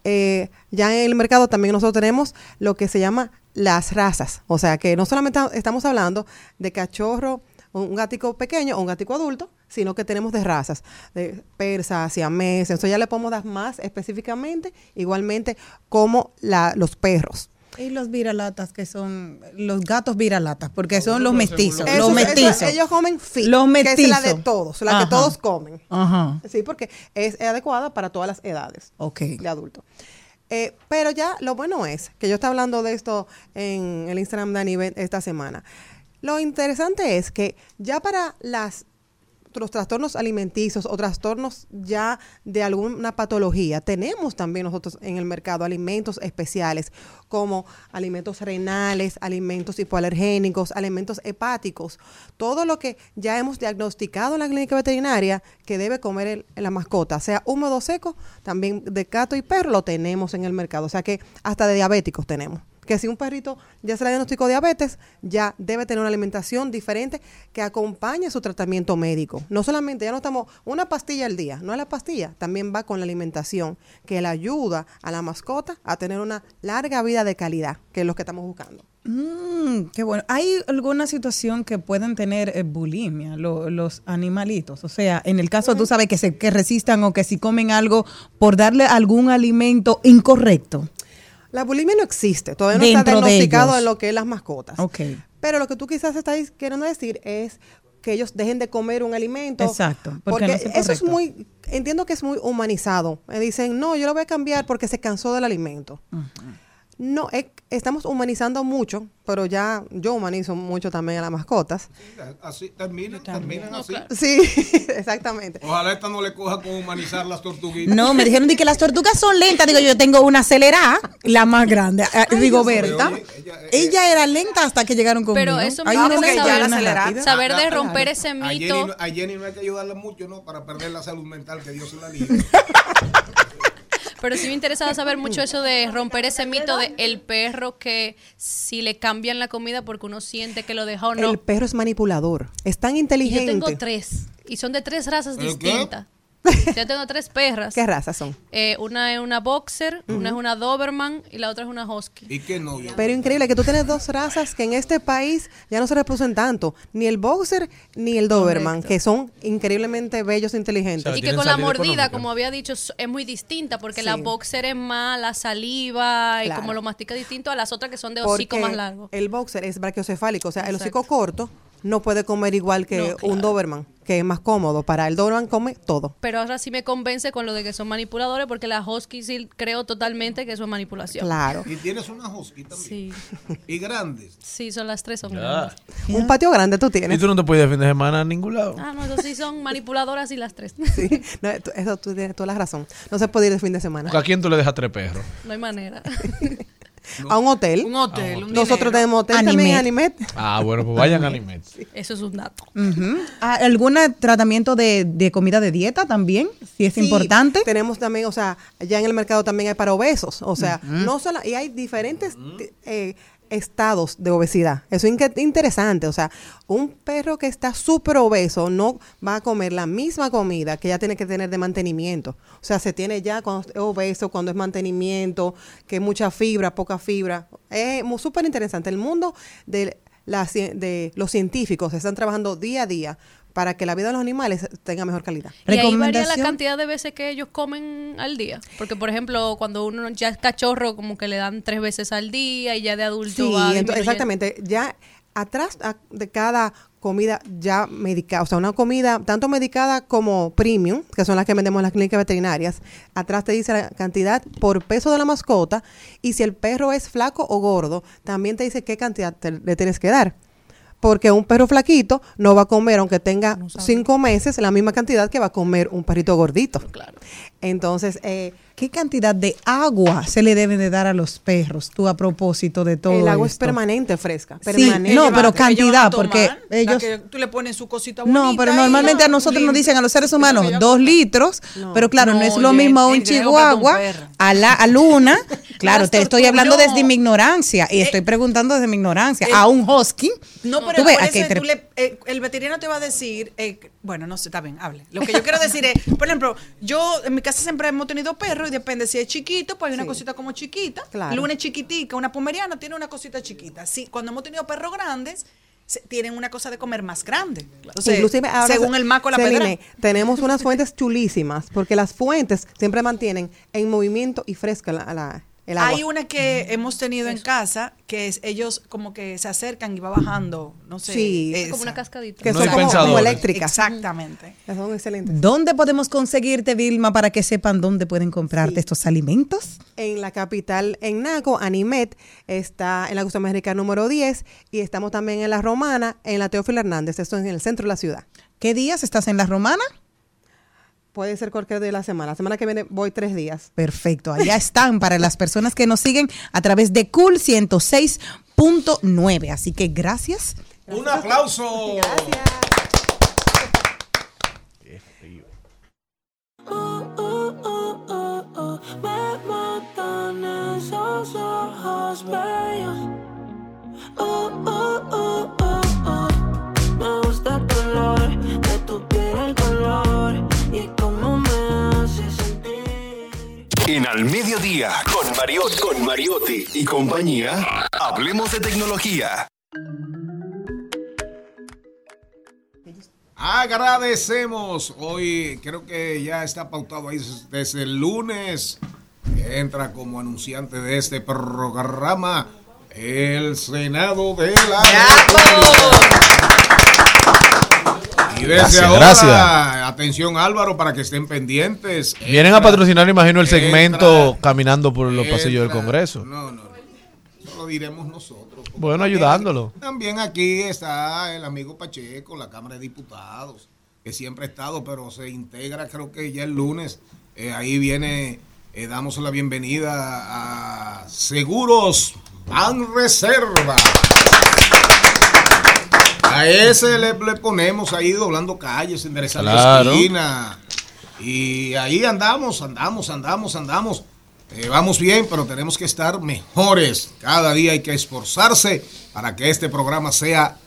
Eh, ya en el mercado también nosotros tenemos lo que se llama las razas. O sea que no solamente estamos hablando de cachorro, un gatico pequeño o un gatico adulto, sino que tenemos de razas, de persa, siamés. Entonces ya le podemos dar más específicamente, igualmente como la, los perros. Y los viralatas, que son los gatos viralatas, porque son los mestizos. Eso- los eso- mestizos. ellos comen fit, Los que es la de mestizos. todos, la Ajá. que todos comen. Ajá. Sí, porque es adecuada para todas las edades Ok. de adulto. Eh, pero ya lo bueno es que yo estaba hablando de esto en el Instagram de Anivel esta semana. Lo interesante es que ya para las los trastornos alimenticios o trastornos ya de alguna patología, tenemos también nosotros en el mercado alimentos especiales como alimentos renales, alimentos hipoalergénicos, alimentos hepáticos, todo lo que ya hemos diagnosticado en la clínica veterinaria que debe comer el- la mascota, sea húmedo o seco, también de gato y perro lo tenemos en el mercado, o sea que hasta de diabéticos tenemos que si un perrito ya se le diagnosticó diabetes, ya debe tener una alimentación diferente que acompañe su tratamiento médico. No solamente, ya no estamos una pastilla al día, no es la pastilla, también va con la alimentación, que le ayuda a la mascota a tener una larga vida de calidad, que es lo que estamos buscando. Mm, qué bueno. ¿Hay alguna situación que pueden tener eh, bulimia lo- los animalitos? O sea, en el caso, tú sabes que se que resistan o que si comen algo por darle algún alimento incorrecto. La bulimia no existe, todavía no está Dentro diagnosticado en lo que es las mascotas. Ok. Pero lo que tú quizás estás queriendo decir es que ellos dejen de comer un alimento. Exacto, porque Porque, no es eso es muy, entiendo que es muy humanizado. Me dicen, no, yo lo voy a cambiar porque se cansó del alimento. No, es, estamos humanizando mucho, pero ya yo humanizo mucho también a las mascotas. Así terminan, terminan así. Sí, exactamente. Ojalá esta no le coja con humanizar las tortuguitas. No, me dijeron de que las tortugas son lentas. Digo, yo tengo una acelerada, la más grande. Ah, Digo, Berta. Ella era lenta hasta que llegaron conmigo. Pero eso me Hay una y saber, rápida. saber de romper ese A Jenny, mito. a Jenny no hay que ayudarla mucho, ¿no? Para perder la salud mental que Dios se la libre. Pero sí me interesaba saber mucho eso de romper ese mito de el perro que si le cambian la comida porque uno siente que lo deja o no. El perro es manipulador. Es tan Y yo inteligente. tengo tres. Y son de tres razas distintas. Yo tengo tres perras. ¿Qué razas son? Eh, una es una boxer, una es una Doberman y la otra es una husky. ¿Y qué novio? Pero increíble que tú tienes dos razas que en este país ya no se reproducen tanto, ni el boxer ni el Doberman, que son increíblemente bellos e inteligentes. Y que con la mordida, como había dicho, es muy distinta porque la boxer es más la saliva y Claro. como lo mastica distinto a las otras que son de hocico Porque más largo. el boxer es brachiocefálico, o sea, el Exacto. hocico corto no puede comer igual que No, un. Doberman, que es más cómodo. Para el Doberman come todo. Pero ahora sí me convence con lo de que son manipuladores porque la husky sí creo totalmente que eso es manipulación. Claro. Y tienes una husky también. Sí. Y grandes. Sí, son las tres son Ya. grandes. Un patio grande tú tienes. Y tú no te puedes ir de fin de semana a ningún lado. Ah, no, eso sí son manipuladoras y las tres. No, tú- eso tú tienes toda la razón. No se puede ir de fin de semana. ¿A quién tú le dejas tres perros? No hay manera. A un hotel. Un hotel, un Nosotros dinero. tenemos hotel también en Animet. Ah, bueno, pues vayan a Animet. Eso es un dato. Ah, ¿Algún tratamiento de, de comida de dieta también? Si es Sí, importante. Tenemos también, o sea, ya en el mercado también hay para obesos. O sea, no solo, y hay diferentes eh, estados de obesidad. Eso es interesante. O sea, un perro que está súper obeso no va a comer la misma comida que ya tiene que tener de mantenimiento. O sea, se tiene ya cuando es obeso, cuando es mantenimiento, que mucha fibra, poca fibra. Es súper interesante. El mundo de, la de los científicos están trabajando día a día para que la vida de los animales tenga mejor calidad. Y ahí varía la cantidad de veces que ellos comen al día. Porque, por ejemplo, cuando uno ya es cachorro, como que le dan tres veces al día y ya de adulto Sí, va ento- disminuyendo. exactamente. Ya atrás de cada comida ya medicada, o sea, una comida tanto medicada como premium, que son las que vendemos en las clínicas veterinarias, atrás te dice la cantidad por peso de la mascota y si el perro es flaco o gordo, también te dice qué cantidad te- le tienes que dar. Porque un perro flaquito no va a comer, aunque tenga cinco meses, la misma cantidad que va a comer un perrito gordito. Entonces, eh, ¿Qué cantidad de agua se le deben de dar a los perros? Tú a propósito de todo el agua es permanente, fresca. Sí, Permanente. no, pero cantidad, porque ellos... tú le pones su cosita. No, pero normalmente a ¿no? nosotros nos dicen a los seres humanos dos litros, pero claro, no, es lo mismo a un chihuahua, a la a Luna. Claro, te estoy hablando desde mi ignorancia y estoy preguntando desde mi ignorancia. Eh, a un husky. No, tú pero eh, el veterinario te va a decir, eh, bueno, no sé, está bien, hable. Lo que yo quiero decir es, por ejemplo, yo en mi casa siempre hemos tenido perros y depende si es chiquito, pues hay una Sí. cosita como chiquita. Claro. Luna es chiquitica, una pomeriana tiene una cosita chiquita. Sí, cuando hemos tenido perros grandes, se- tienen una cosa de comer más grande. Entonces, Inclusive ahora según se- el maco la Celine, pedra. tenemos unas fuentes chulísimas, porque las fuentes siempre mantienen en movimiento y fresca la, la- el agua. Hay una que hemos tenido en casa que es ellos como que se acercan y va bajando, no sé. Sí. esa. Como una cascadita. que No son como, como eléctricas. Exactamente. Son excelentes. ¿Dónde podemos conseguirte, Vilma, para que sepan dónde pueden comprarte Sí. estos alimentos? En la capital, en Naco, Animet, está en la Costa América número 10 y estamos también en La Romana, en la Teófilo Hernández, esto es en el centro de la ciudad. ¿Qué días estás en la Romana? Puede ser cualquier día de la semana. La semana que viene voy tres días. Perfecto, allá están para las personas que nos siguen a través de Cool 106.9. Así que gracias. Un aplauso. Me matan esos ojos bellos. Oh, oh, oh, oh, oh. En Al Mediodía, con Mariotti, con Mariotti y compañía, hablemos de tecnología. Agradecemos. Hoy creo que ya está pautado ahí des- desde el lunes. Entra como anunciante de este programa el Senado de la República. Y desde Gracias, ahora, gracias. atención Álvaro, para que estén pendientes. Vienen a patrocinar, imagino, el segmento entra- caminando por los pasillos del Congreso. No, no, no. Eso lo diremos nosotros. Bueno, también ayudándolo. También aquí está el amigo Pacheco, la Cámara de Diputados, que siempre ha estado, pero se integra creo que ya el lunes. Eh, ahí viene, eh, damos la bienvenida a Seguros Ban Reserva. A ese le, le ponemos ahí doblando calles, enderezando Claro. esquina. Y ahí andamos, andamos, andamos, andamos. Eh, vamos bien, pero tenemos que estar mejores. Cada día hay que esforzarse para que este programa sea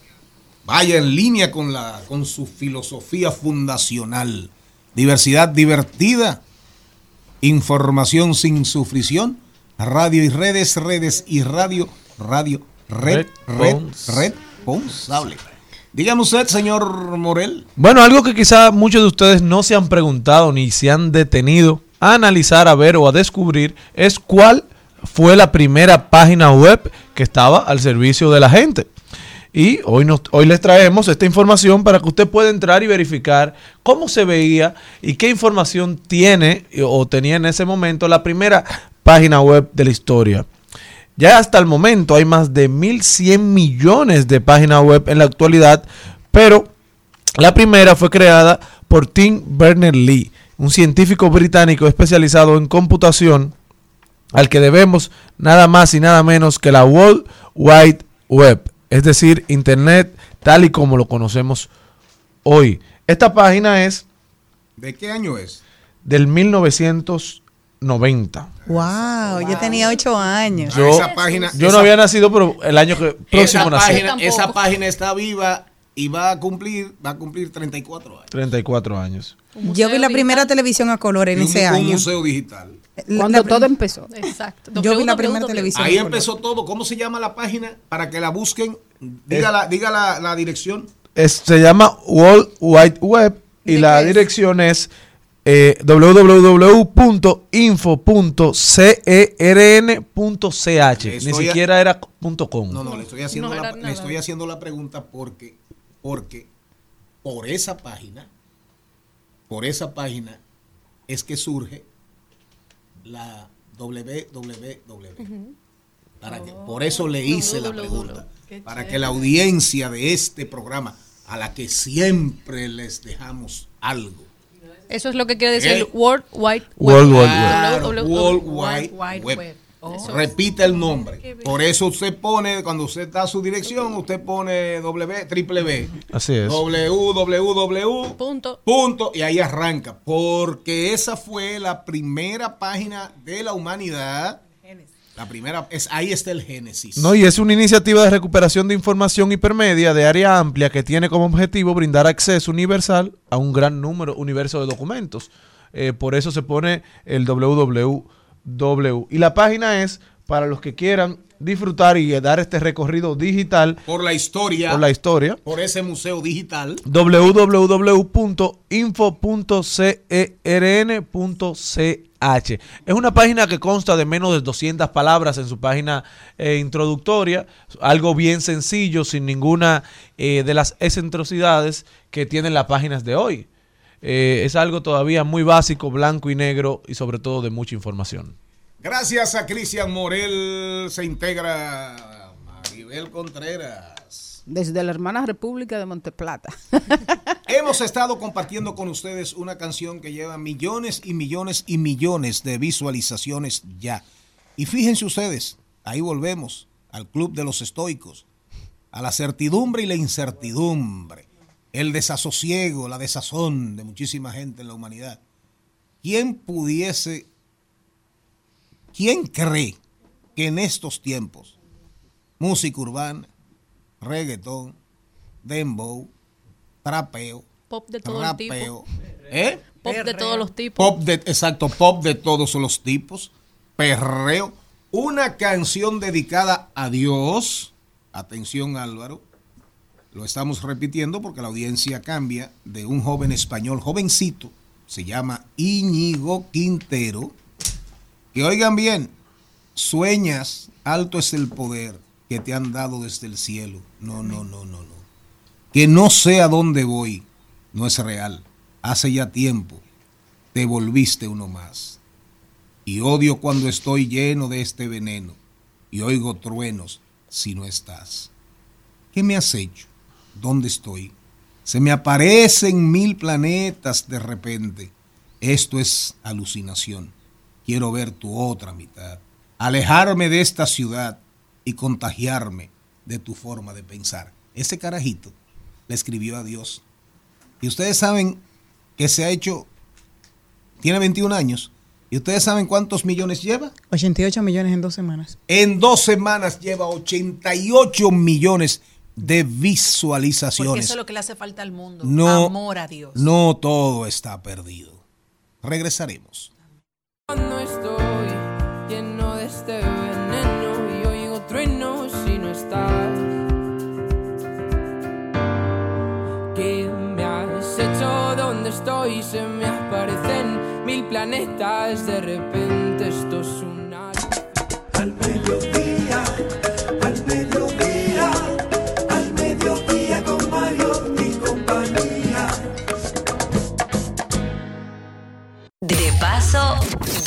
vaya en línea con la con su filosofía fundacional. Diversidad divertida, información sin sufrición, radio y redes, redes y radio, radio, red, red, Respons- responsable. Dígame usted, señor Morel. Bueno, algo que quizá muchos de ustedes no se han preguntado ni se han detenido a analizar, a ver o a descubrir es cuál fue la primera página web que estaba al servicio de la gente. Y hoy, nos, hoy les traemos esta información para que usted pueda entrar y verificar cómo se veía y qué información tiene o tenía en ese momento la primera página web de la historia. Ya hasta el momento hay más de 1.100 millones de páginas web en la actualidad, pero la primera fue creada por Tim Berners-Lee, un científico británico especializado en computación, al que debemos nada más y nada menos que la World Wide Web, es decir, Internet tal y como lo conocemos hoy. Esta página es ¿De qué año es? del 1990. Wow, yo tenía ocho años. Yo, esa página- yo esa- no había nacido, pero el año que próximo Esa nací. página, esa página está viva y va a cumplir, va a cumplir 34 años. 34 años. Yo vi la primera televisión a color en Y un, ese un año. museo digital. Cuando la- todo empezó. Exacto. Yo vi la primera televisión. Ahí a color. empezó todo. ¿Cómo se llama la página? Para que la busquen. Diga, la, diga la, la dirección. Es- se llama World Wide Web y ¿De la es? dirección es eh, www.info.cern.ch. Ni a- siquiera era punto .com. No, no, le estoy haciendo, No la, le estoy haciendo la pregunta porque, porque por esa página, por esa página es que surge la www. Para que, por eso le hice la pregunta. Para que la audiencia de este programa, a la que siempre les dejamos algo. Eso es lo que quiere decir. World Wide Web. World Wide Web. Claro, www. World Wide Web. Web. Oh. Repite el nombre. Por eso usted pone, cuando usted da su dirección, usted pone W, triple B. Así es. www. Punto. Punto, y ahí arranca. Porque esa fue la primera página de la humanidad. La primera, es, ahí está el Génesis. No, y es una iniciativa de recuperación de información hipermedia de área amplia que tiene como objetivo brindar acceso universal a un gran número, universo de documentos. Eh, por eso se pone el www. Y la página es para los que quieran disfrutar y dar este recorrido digital Por la historia. por la historia. por ese museo digital. www.info.cern.ch Es una página que consta de menos de 200 palabras en su página eh, introductoria, algo bien sencillo, sin ninguna eh, de las excentrosidades que tienen las páginas de hoy. Eh, es algo todavía muy básico, blanco y negro y sobre todo de mucha información. Gracias a Cristian Morel se integra Maribel Contreras. Desde la hermana República de Monteplata. Hemos estado compartiendo con ustedes una canción que lleva millones y millones y millones de visualizaciones ya. Y fíjense ustedes, ahí volvemos al club de los estoicos, a la certidumbre y la incertidumbre, el desasosiego, la desazón de muchísima gente en la humanidad. ¿Quién pudiese, quién cree que en estos tiempos, música urbana, reggaetón, dembow, trapeo, Pop de todo rapeo, ¿eh? Pop de todos los tipos. Pop de, exacto, pop de todos los tipos, perreo, una canción dedicada a Dios. Atención Álvaro, lo estamos repitiendo porque la audiencia cambia de un joven español, jovencito, se llama Íñigo Quintero, que oigan bien, sueñas, alto es el poder que te han dado desde el cielo. No, no, no, no, no. Que no sé a dónde voy, no es real. Hace ya tiempo te volviste uno más. Y odio cuando estoy lleno de este veneno. y oigo truenos si no estás. ¿Qué me has hecho? ¿Dónde estoy? Se me aparecen mil planetas de repente. Esto es alucinación. Quiero ver tu otra mitad. Alejarme de esta ciudad y contagiarme de tu forma de pensar. Ese carajito le escribió a Dios. Y ustedes saben que se ha hecho, tiene 21 años, y ustedes saben cuántos millones lleva. 88 millones en dos semanas. En dos semanas lleva 88 millones de visualizaciones. Porque eso es lo que le hace falta al mundo. No, Amor a Dios. No todo está perdido. Regresaremos. Cuando estoy lleno de este veneno y oigo truenos si no estás. ¿Qué me has hecho? ¿Dónde estoy? Se me aparecen mil planetas. De repente esto es una. Al mediodía, al mediodía, al mediodía con Mario y compañía. De paso,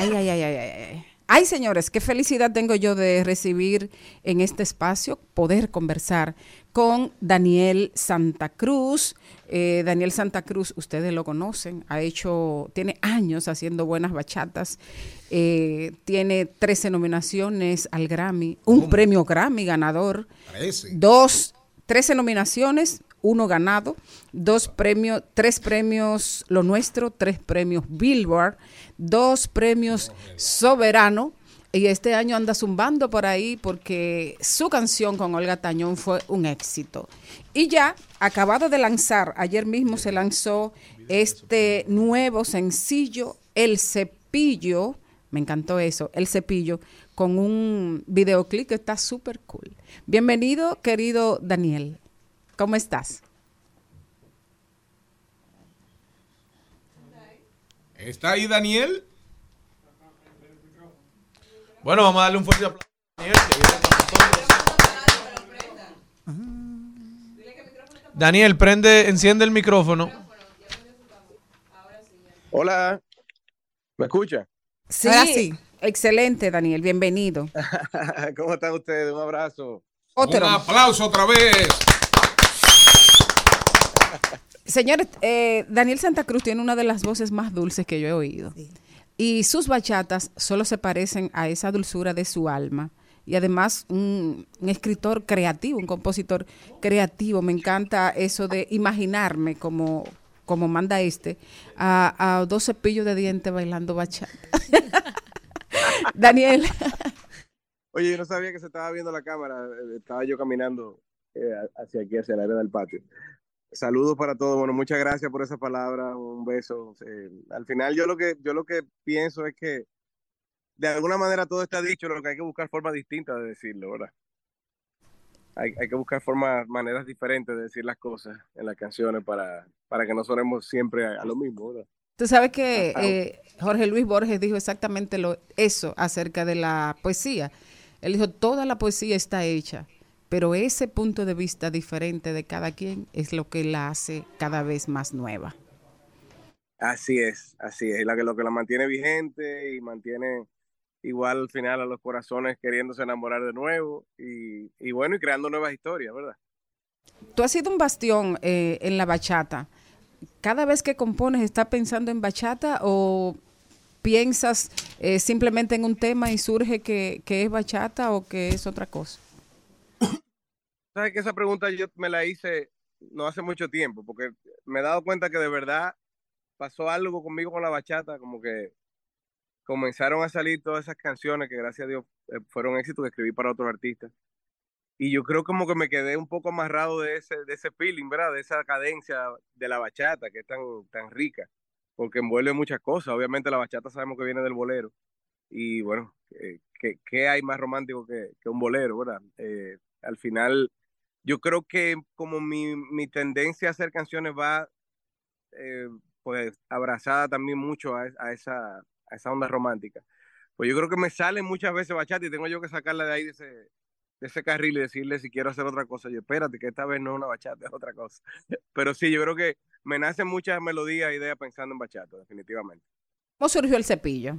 Ay, ay, ay, ay, ay, ay, señores, qué felicidad tengo yo de recibir en este espacio, poder conversar con Daniel Santa Cruz. Eh, Daniel Santa Cruz, ustedes lo conocen, ha hecho, tiene años haciendo buenas bachatas, eh, tiene 13 nominaciones al Grammy, un premio Grammy ganador, Parece. dos, 13 nominaciones, uno ganado, dos premios, tres premios Lo Nuestro, tres premios Billboard, dos premios Soberano. Y este año anda zumbando por ahí porque su canción con Olga Tañón fue un éxito. Y ya, acabado de lanzar, ayer mismo se lanzó este nuevo sencillo, El Cepillo, me encantó eso, El Cepillo, con un videoclip que está súper cool. Bienvenido, querido Daniel. ¿Cómo estás? ¿Está ahí Daniel? Bueno, vamos a darle un fuerte aplauso a Daniel, que viene con nosotros. Daniel, prende, enciende el micrófono. Hola, ¿me escucha? Sí, Ahora sí. excelente, Daniel, bienvenido. ¿Cómo están ustedes? Un abrazo. Otro. Un aplauso otra vez. Señores, eh, Daniel Santa Cruz tiene una de las voces más dulces que yo he oído. Y sus bachatas solo se parecen a esa dulzura de su alma. Y además un, un escritor creativo, un compositor creativo. Me encanta eso de imaginarme como, como manda este, a, a dos cepillos de dientes bailando bachata. Daniel. Oye, yo no sabía que se estaba viendo la cámara. Estaba yo caminando eh, hacia aquí, hacia el área del patio. Saludos para todos. Bueno, muchas gracias por esa palabra. Un beso. Eh, al final, yo lo que yo lo que pienso es que de alguna manera todo está dicho, lo que hay que buscar formas distintas de decirlo, ¿verdad? Hay, hay que buscar formas, maneras diferentes de decir las cosas en las canciones para, para que no sonemos siempre a, a lo mismo, ¿verdad? Tú sabes que eh, Jorge Luis Borges dijo exactamente lo, eso acerca de la poesía. Él dijo, toda la poesía está hecha, pero ese punto de vista diferente de cada quien es lo que la hace cada vez más nueva. Así es, así es, la que, lo que la mantiene vigente y mantiene igual al final a los corazones queriéndose enamorar de nuevo y, y bueno, y creando nuevas historias, ¿verdad? Tú has sido un bastión eh, en la bachata. ¿Cada vez que compones estás pensando en bachata o piensas eh, simplemente en un tema y surge que, que es bachata o que es otra cosa? Sabes que esa pregunta yo me la hice no hace mucho tiempo, porque me he dado cuenta que de verdad pasó algo conmigo con la bachata, como que comenzaron a salir todas esas canciones que gracias a Dios eh, fueron éxitos que escribí para otros artistas. Y yo creo como que me quedé un poco amarrado de ese, de ese feeling, ¿verdad? De esa cadencia de la bachata que es tan, tan rica. porque envuelve muchas cosas. Obviamente la bachata sabemos que viene del bolero. Y bueno, eh, ¿qué, qué hay más romántico que, que un bolero, verdad? Eh, al final, yo creo que como mi, mi tendencia a hacer canciones va eh, pues abrazada también mucho a, a esa, a esa onda romántica. Pues yo creo que me sale muchas veces bachata y tengo yo que sacarla de ahí de ese, de ese carril y decirle si quiero hacer otra cosa. Yo, espérate, que esta vez no es una bachata, es otra cosa. Pero sí, yo creo que me nacen muchas melodías e ideas pensando en bachata, definitivamente. ¿Cómo surgió el cepillo?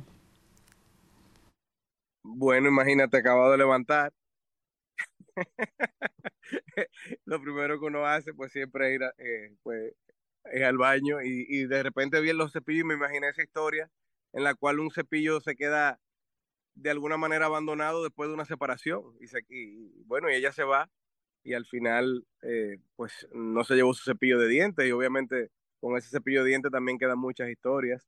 Bueno, imagínate, acabado de levantar. Lo primero que uno hace, pues siempre ir a- eh, pues, es al baño y, y de repente vi los cepillos y me imaginé esa historia en la cual un cepillo se queda de alguna manera abandonado después de una separación. Y, se- bueno, y ella se va y al final, eh, pues no se llevó su cepillo de dientes y obviamente con ese cepillo de dientes también quedan muchas historias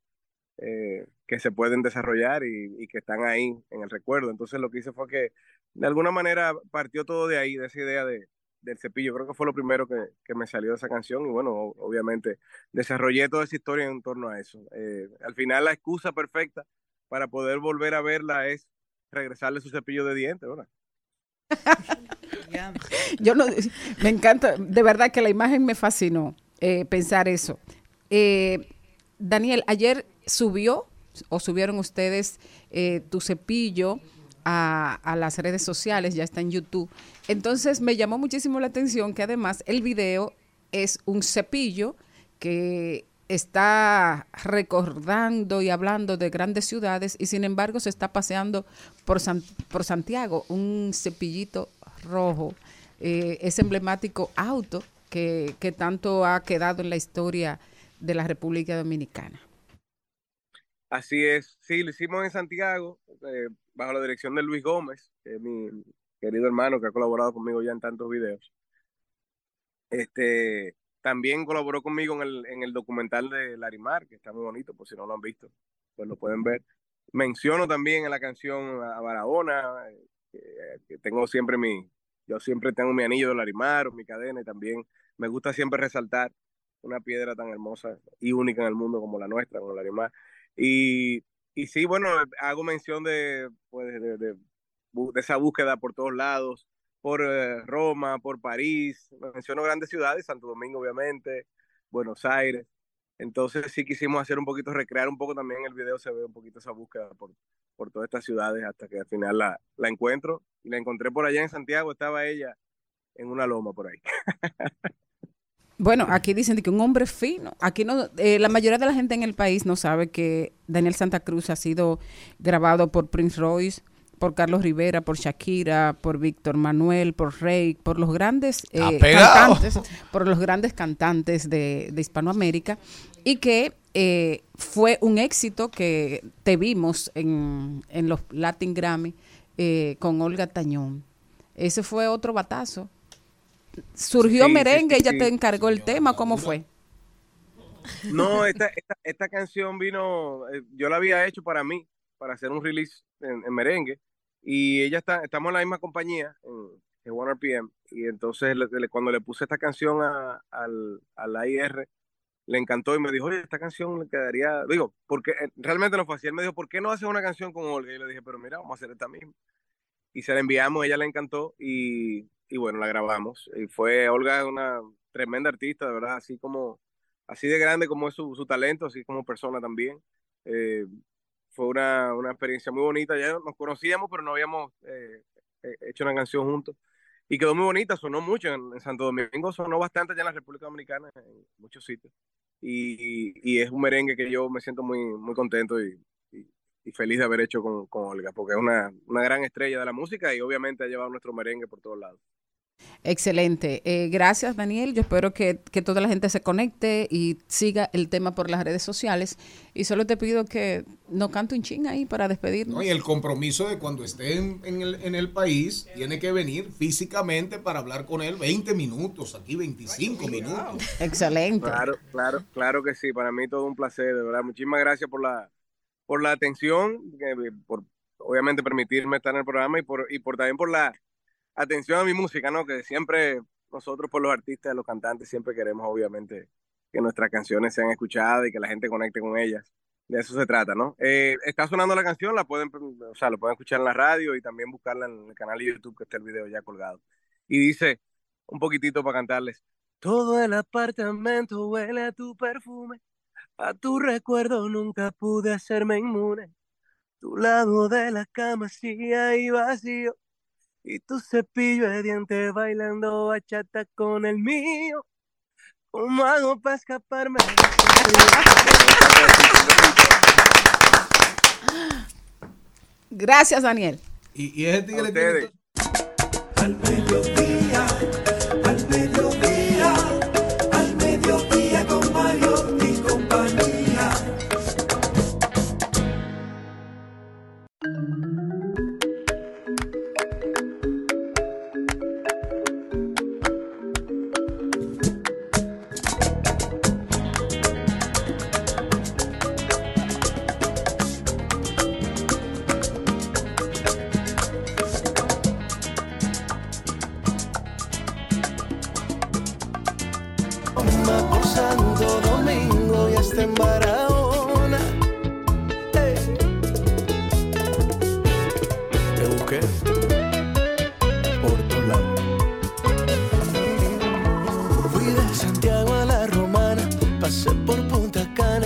eh, que se pueden desarrollar y, y que están ahí en el recuerdo. Entonces lo que hice fue que de alguna manera partió todo de ahí, de esa idea de, del cepillo. Creo que fue lo primero que, me salió de esa canción y bueno, obviamente desarrollé toda esa historia en torno a eso. Eh, al final la excusa perfecta para poder volver a verla es regresarle su cepillo de dientes, ¿verdad? Yo no, me encanta, de verdad que la imagen me fascinó eh, pensar eso. Eh, Daniel, ayer subió o subieron ustedes eh, tu cepillo a, las redes sociales, ya está en YouTube. Entonces me llamó muchísimo la atención que además el video es un cepillo que está recordando y hablando de grandes ciudades y sin embargo se está paseando por, San- por Santiago, un cepillito rojo, eh, ese emblemático auto que, que tanto ha quedado en la historia de la República Dominicana. Así es, sí, lo hicimos en Santiago, eh, bajo la dirección de Luis Gómez, mi querido hermano que ha colaborado conmigo ya en tantos videos. Este, también colaboró conmigo en el, en el documental de Larimar, que está muy bonito, por si no lo han visto, pues lo pueden ver. Menciono también en la canción a Barahona, eh, que, tengo siempre mi, yo siempre tengo mi anillo de Larimar mi cadena y también me gusta siempre resaltar una piedra tan hermosa y única en el mundo como la nuestra, como Larimar. Y, y sí, bueno, hago mención de, pues, de, de- esa búsqueda por todos lados, por eh, Roma, por París, menciono grandes ciudades, Santo Domingo obviamente, Buenos Aires. Entonces sí quisimos hacer un poquito, recrear un poco también el video, se ve un poquito esa búsqueda por, por todas estas ciudades hasta que al final la, la encuentro. Y la encontré por allá en Santiago, estaba ella en una loma por ahí. Bueno, aquí dicen que un hombre fino. Aquí no, eh, la mayoría de la gente en el país no sabe que Daniel Santa Cruz ha sido grabado por Prince Royce, por Carlos Rivera, por Shakira, por Víctor Manuel, por Rey, por los grandes eh, cantantes, por los grandes cantantes de, de Hispanoamérica y que eh, fue un éxito que te vimos en, en los Latin Grammy eh, con Olga Tañón. Ese fue otro batazo. Surgió Sí, merengue, ella sí. te encargó el tema, ¿cómo fue? No, esta, esta, esta canción vino, eh, yo la había hecho para mí, para hacer un release en, en merengue, y ella está, estamos en la misma compañía, en, en One RPM, y entonces le- le- cuando le puse esta canción a, al, al AIR, le encantó y me dijo, oye, esta canción le quedaría, digo, porque eh, realmente no fue así, él me dijo, ¿por qué no haces una canción con Olga? Y le dije, pero mira, vamos a hacer esta misma. Y se la enviamos, ella le encantó, y, y bueno, la grabamos. Y fue, Olga una tremenda artista, de verdad, así como así de grande como es su, su talento, así como persona también. Eh, fue una, una experiencia muy bonita. Ya nos conocíamos, pero no habíamos eh, eh, hecho una canción juntos. Y quedó muy bonita, sonó mucho en, en Santo Domingo, sonó bastante allá en la República Dominicana, en muchos sitios. Y, y es un merengue que yo me siento muy, muy contento y, y- feliz de haber hecho con, con Olga, porque es una, una gran estrella de la música y obviamente ha llevado nuestro merengue por todos lados. Excelente. Eh, gracias, Daniel. Yo espero que, que toda la gente se conecte y siga el tema por las redes sociales. Y solo te pido que no cante un ching ahí para despedirnos. ¿no? Y el compromiso de cuando esté en, en el, en el país, tiene que venir físicamente para hablar con él 20 minutos, aquí 25 minutos. Excelente. Claro, claro, claro que sí. Para mí todo un placer, de verdad. Muchísimas gracias por la, por la atención, que- por obviamente permitirme estar en el programa y por, y por también por la atención a mi música, ¿no? Que siempre nosotros por los artistas, los cantantes, siempre queremos obviamente que nuestras canciones sean escuchadas y que la gente conecte con ellas. De eso se trata, ¿no? Eh, está sonando la canción, la pueden, o sea, lo pueden escuchar en la radio y también buscarla en el canal de YouTube que está el video ya colgado. Y dice, un poquitito para cantarles. Todo el apartamento huele a tu perfume, a tu recuerdo nunca pude hacerme inmune. Tu lado de la cama sigue ahí vacío y tu cepillo de dientes bailando bachata con el mío. ¿Cómo hago para escaparme? Gracias, Daniel. Y, y ese tigre ustedes. Al mediodía,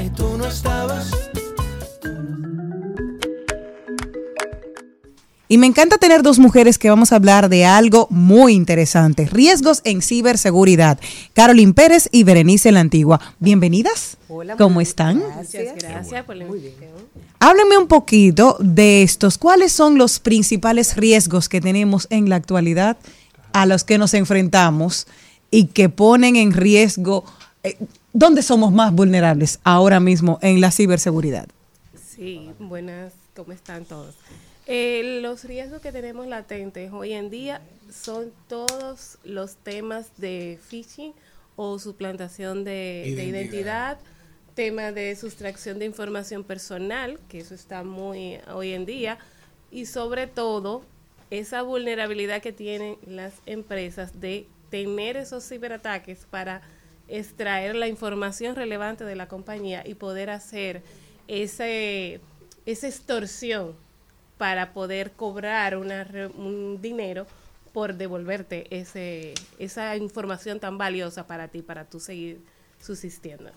y tú no estabas. Y me encanta tener dos mujeres que vamos a hablar de algo muy interesante, riesgos en ciberseguridad. Carolyn Pérez y Berenice La Antigua. Bienvenidas. Hola, ¿Cómo están? Gracias, gracias por la invitación. Háblenme un poquito de estos. ¿Cuáles son los principales riesgos que tenemos en la actualidad a los que nos enfrentamos y que ponen en riesgo, eh, dónde somos más vulnerables ahora mismo en la ciberseguridad? Sí, buenas, ¿cómo están todos? Eh, los riesgos que tenemos latentes hoy en día son todos los temas de phishing o suplantación de de Identidad. identidad, tema de sustracción de información personal, que eso está muy hoy en día, y sobre todo esa vulnerabilidad que tienen las empresas de tener esos ciberataques para extraer la información relevante de la compañía y poder hacer ese, esa extorsión para poder cobrar una, un dinero por devolverte ese, esa información tan valiosa para ti, para tú seguir subsistiendo.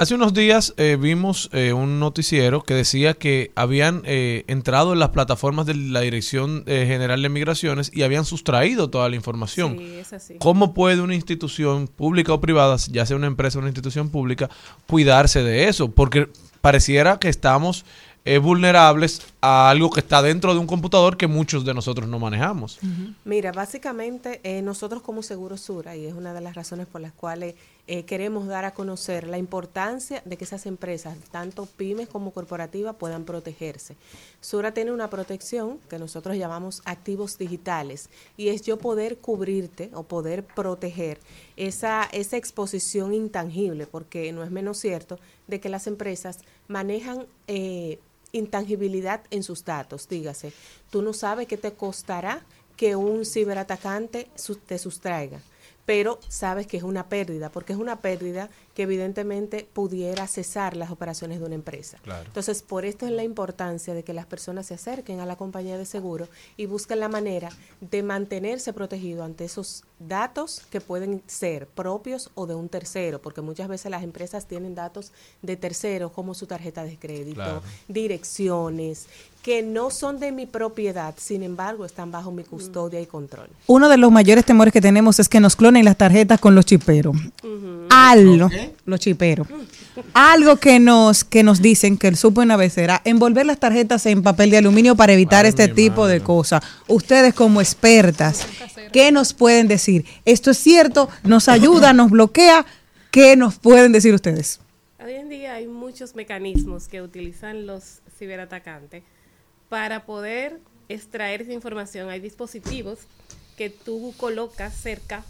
Hace unos días eh, vimos eh, un noticiero que decía que habían eh, entrado en las plataformas de la Dirección eh, General de Migraciones y habían sustraído toda la información. Sí, es así. ¿Cómo puede una institución pública o privada, ya sea una empresa o una institución pública, cuidarse de eso? Porque pareciera que estamos eh, vulnerables a algo que está dentro de un computador que muchos de nosotros no manejamos. Mira, básicamente eh, nosotros como Seguro Sura, y es una de las razones por las cuales eh, queremos dar a conocer la importancia de que esas empresas, tanto pymes como corporativas, puedan protegerse. Sura tiene una protección que nosotros llamamos activos digitales, y es yo poder cubrirte o poder proteger esa, esa exposición intangible, porque no es menos cierto de que las empresas manejan... eh, intangibilidad en sus datos, dígase. Tú no sabes qué te costará que un ciberatacante te sustraiga, pero sabes que es una pérdida, porque es una pérdida que evidentemente pudiera cesar las operaciones de una empresa. Claro. Entonces, por esto es la importancia de que las personas se acerquen a la compañía de seguro y busquen la manera de mantenerse protegido ante esos datos que pueden ser propios o de un tercero, porque muchas veces las empresas tienen datos de terceros como su tarjeta de crédito, Claro. direcciones, que no son de mi propiedad, sin embargo están bajo mi custodia y control. Uno de los mayores temores que tenemos es que nos clonen las tarjetas con los chiperos. Algo, los chiperos. Algo que nos que nos dicen que el supo una vez era envolver las tarjetas en papel de aluminio para evitar este tipo de cosas. Ustedes como expertas, ¿qué nos pueden decir? ¿Esto es cierto? ¿Nos ayuda? ¿Nos bloquea? ¿Qué nos pueden decir ustedes? Hoy en día hay muchos mecanismos que utilizan los ciberatacantes para poder extraer esa información. Hay dispositivos que tú colocas cerca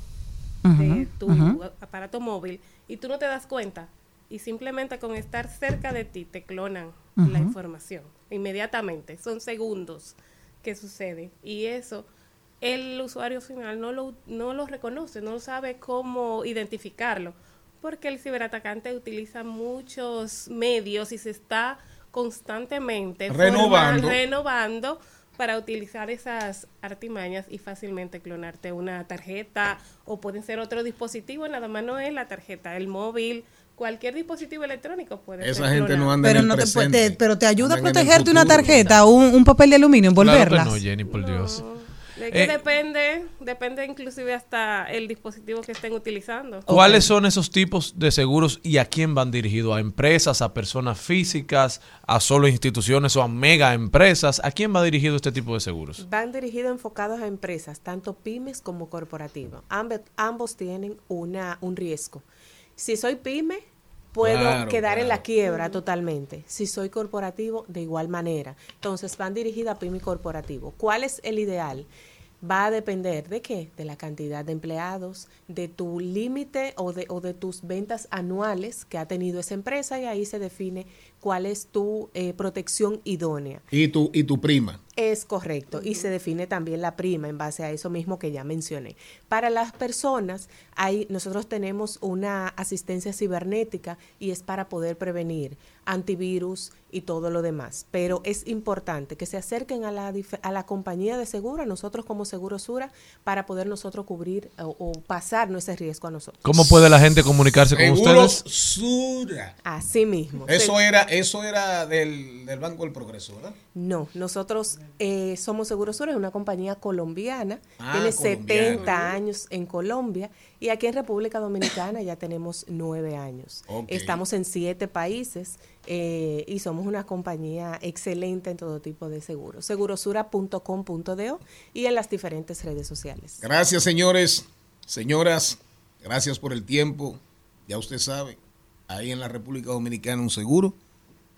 de tu aparato móvil y tú no te das cuenta. Y simplemente con estar cerca de ti te clonan la información inmediatamente. Son segundos que sucede. Y eso el usuario final no lo, no lo reconoce, no sabe cómo identificarlo. Porque el ciberatacante utiliza muchos medios y se está constantemente Renovando. forma- renovando para utilizar esas artimañas y fácilmente clonarte una tarjeta o pueden ser otro dispositivo, nada más no es la tarjeta, el móvil, cualquier dispositivo electrónico puede Esa ser gente no anda en Pero, el no te, puede- presente. te- pero te ayuda a en protegerte una tarjeta, un, un papel de aluminio, Claro que envolverla. no, Jenny, por Dios. De que Eh, depende, depende inclusive hasta el dispositivo que estén utilizando. ¿Cuáles son esos tipos de seguros y a quién van dirigidos? ¿A empresas, a personas físicas, a solo instituciones o a mega empresas? ¿A quién va dirigido este tipo de seguros? Van dirigidos enfocados a empresas, tanto pymes como corporativos. Ambos tienen una, un riesgo. Si soy pyme, puedo Claro, quedar en la quiebra totalmente. Si soy corporativo, de igual manera. Entonces, van dirigidas a pyme y corporativo. ¿Cuál es el ideal? Va a depender de qué? De la cantidad de empleados, de tu límite o de, o de tus ventas anuales que ha tenido esa empresa y ahí se define cuál es tu eh, protección idónea. Y tu, y tu prima. Es correcto. Y se define también la prima en base a eso mismo que ya mencioné. Para las personas, ahí nosotros tenemos una asistencia cibernética y es para poder prevenir antivirus y todo lo demás. Pero es importante que se acerquen a la, a la compañía de seguro, a nosotros como Seguro Sura, para poder nosotros cubrir o, o pasarnos ese riesgo a nosotros. ¿Cómo puede la gente comunicarse con Seguros ustedes? Sura. Así mismo. Eso era, eso era del, del Banco del Progreso, ¿verdad? No, nosotros eh, somos Seguros Sur, es una compañía colombiana, Ah, tiene colombiana. 70 años en Colombia y aquí en República Dominicana ya tenemos nueve años. Ok. Estamos en siete países eh, y somos una compañía excelente en todo tipo de seguros. Segurosura.com.do y en las diferentes redes sociales. Gracias, señores, señoras. Gracias por el tiempo. Ya usted sabe, ahí en la República Dominicana un seguro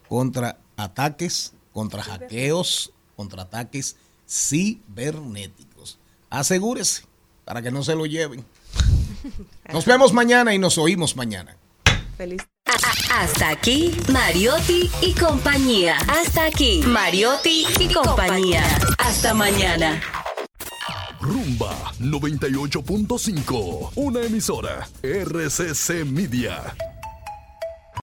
contra ataques, contra hackeos, contra ataques cibernéticos. Asegúrese para que no se lo lleven. Nos vemos mañana y nos oímos mañana. Feliz. Hasta aquí, Mariotti y compañía. Hasta aquí, Mariotti y compañía. Hasta mañana. Rumba 98.5, una emisora RCC Media.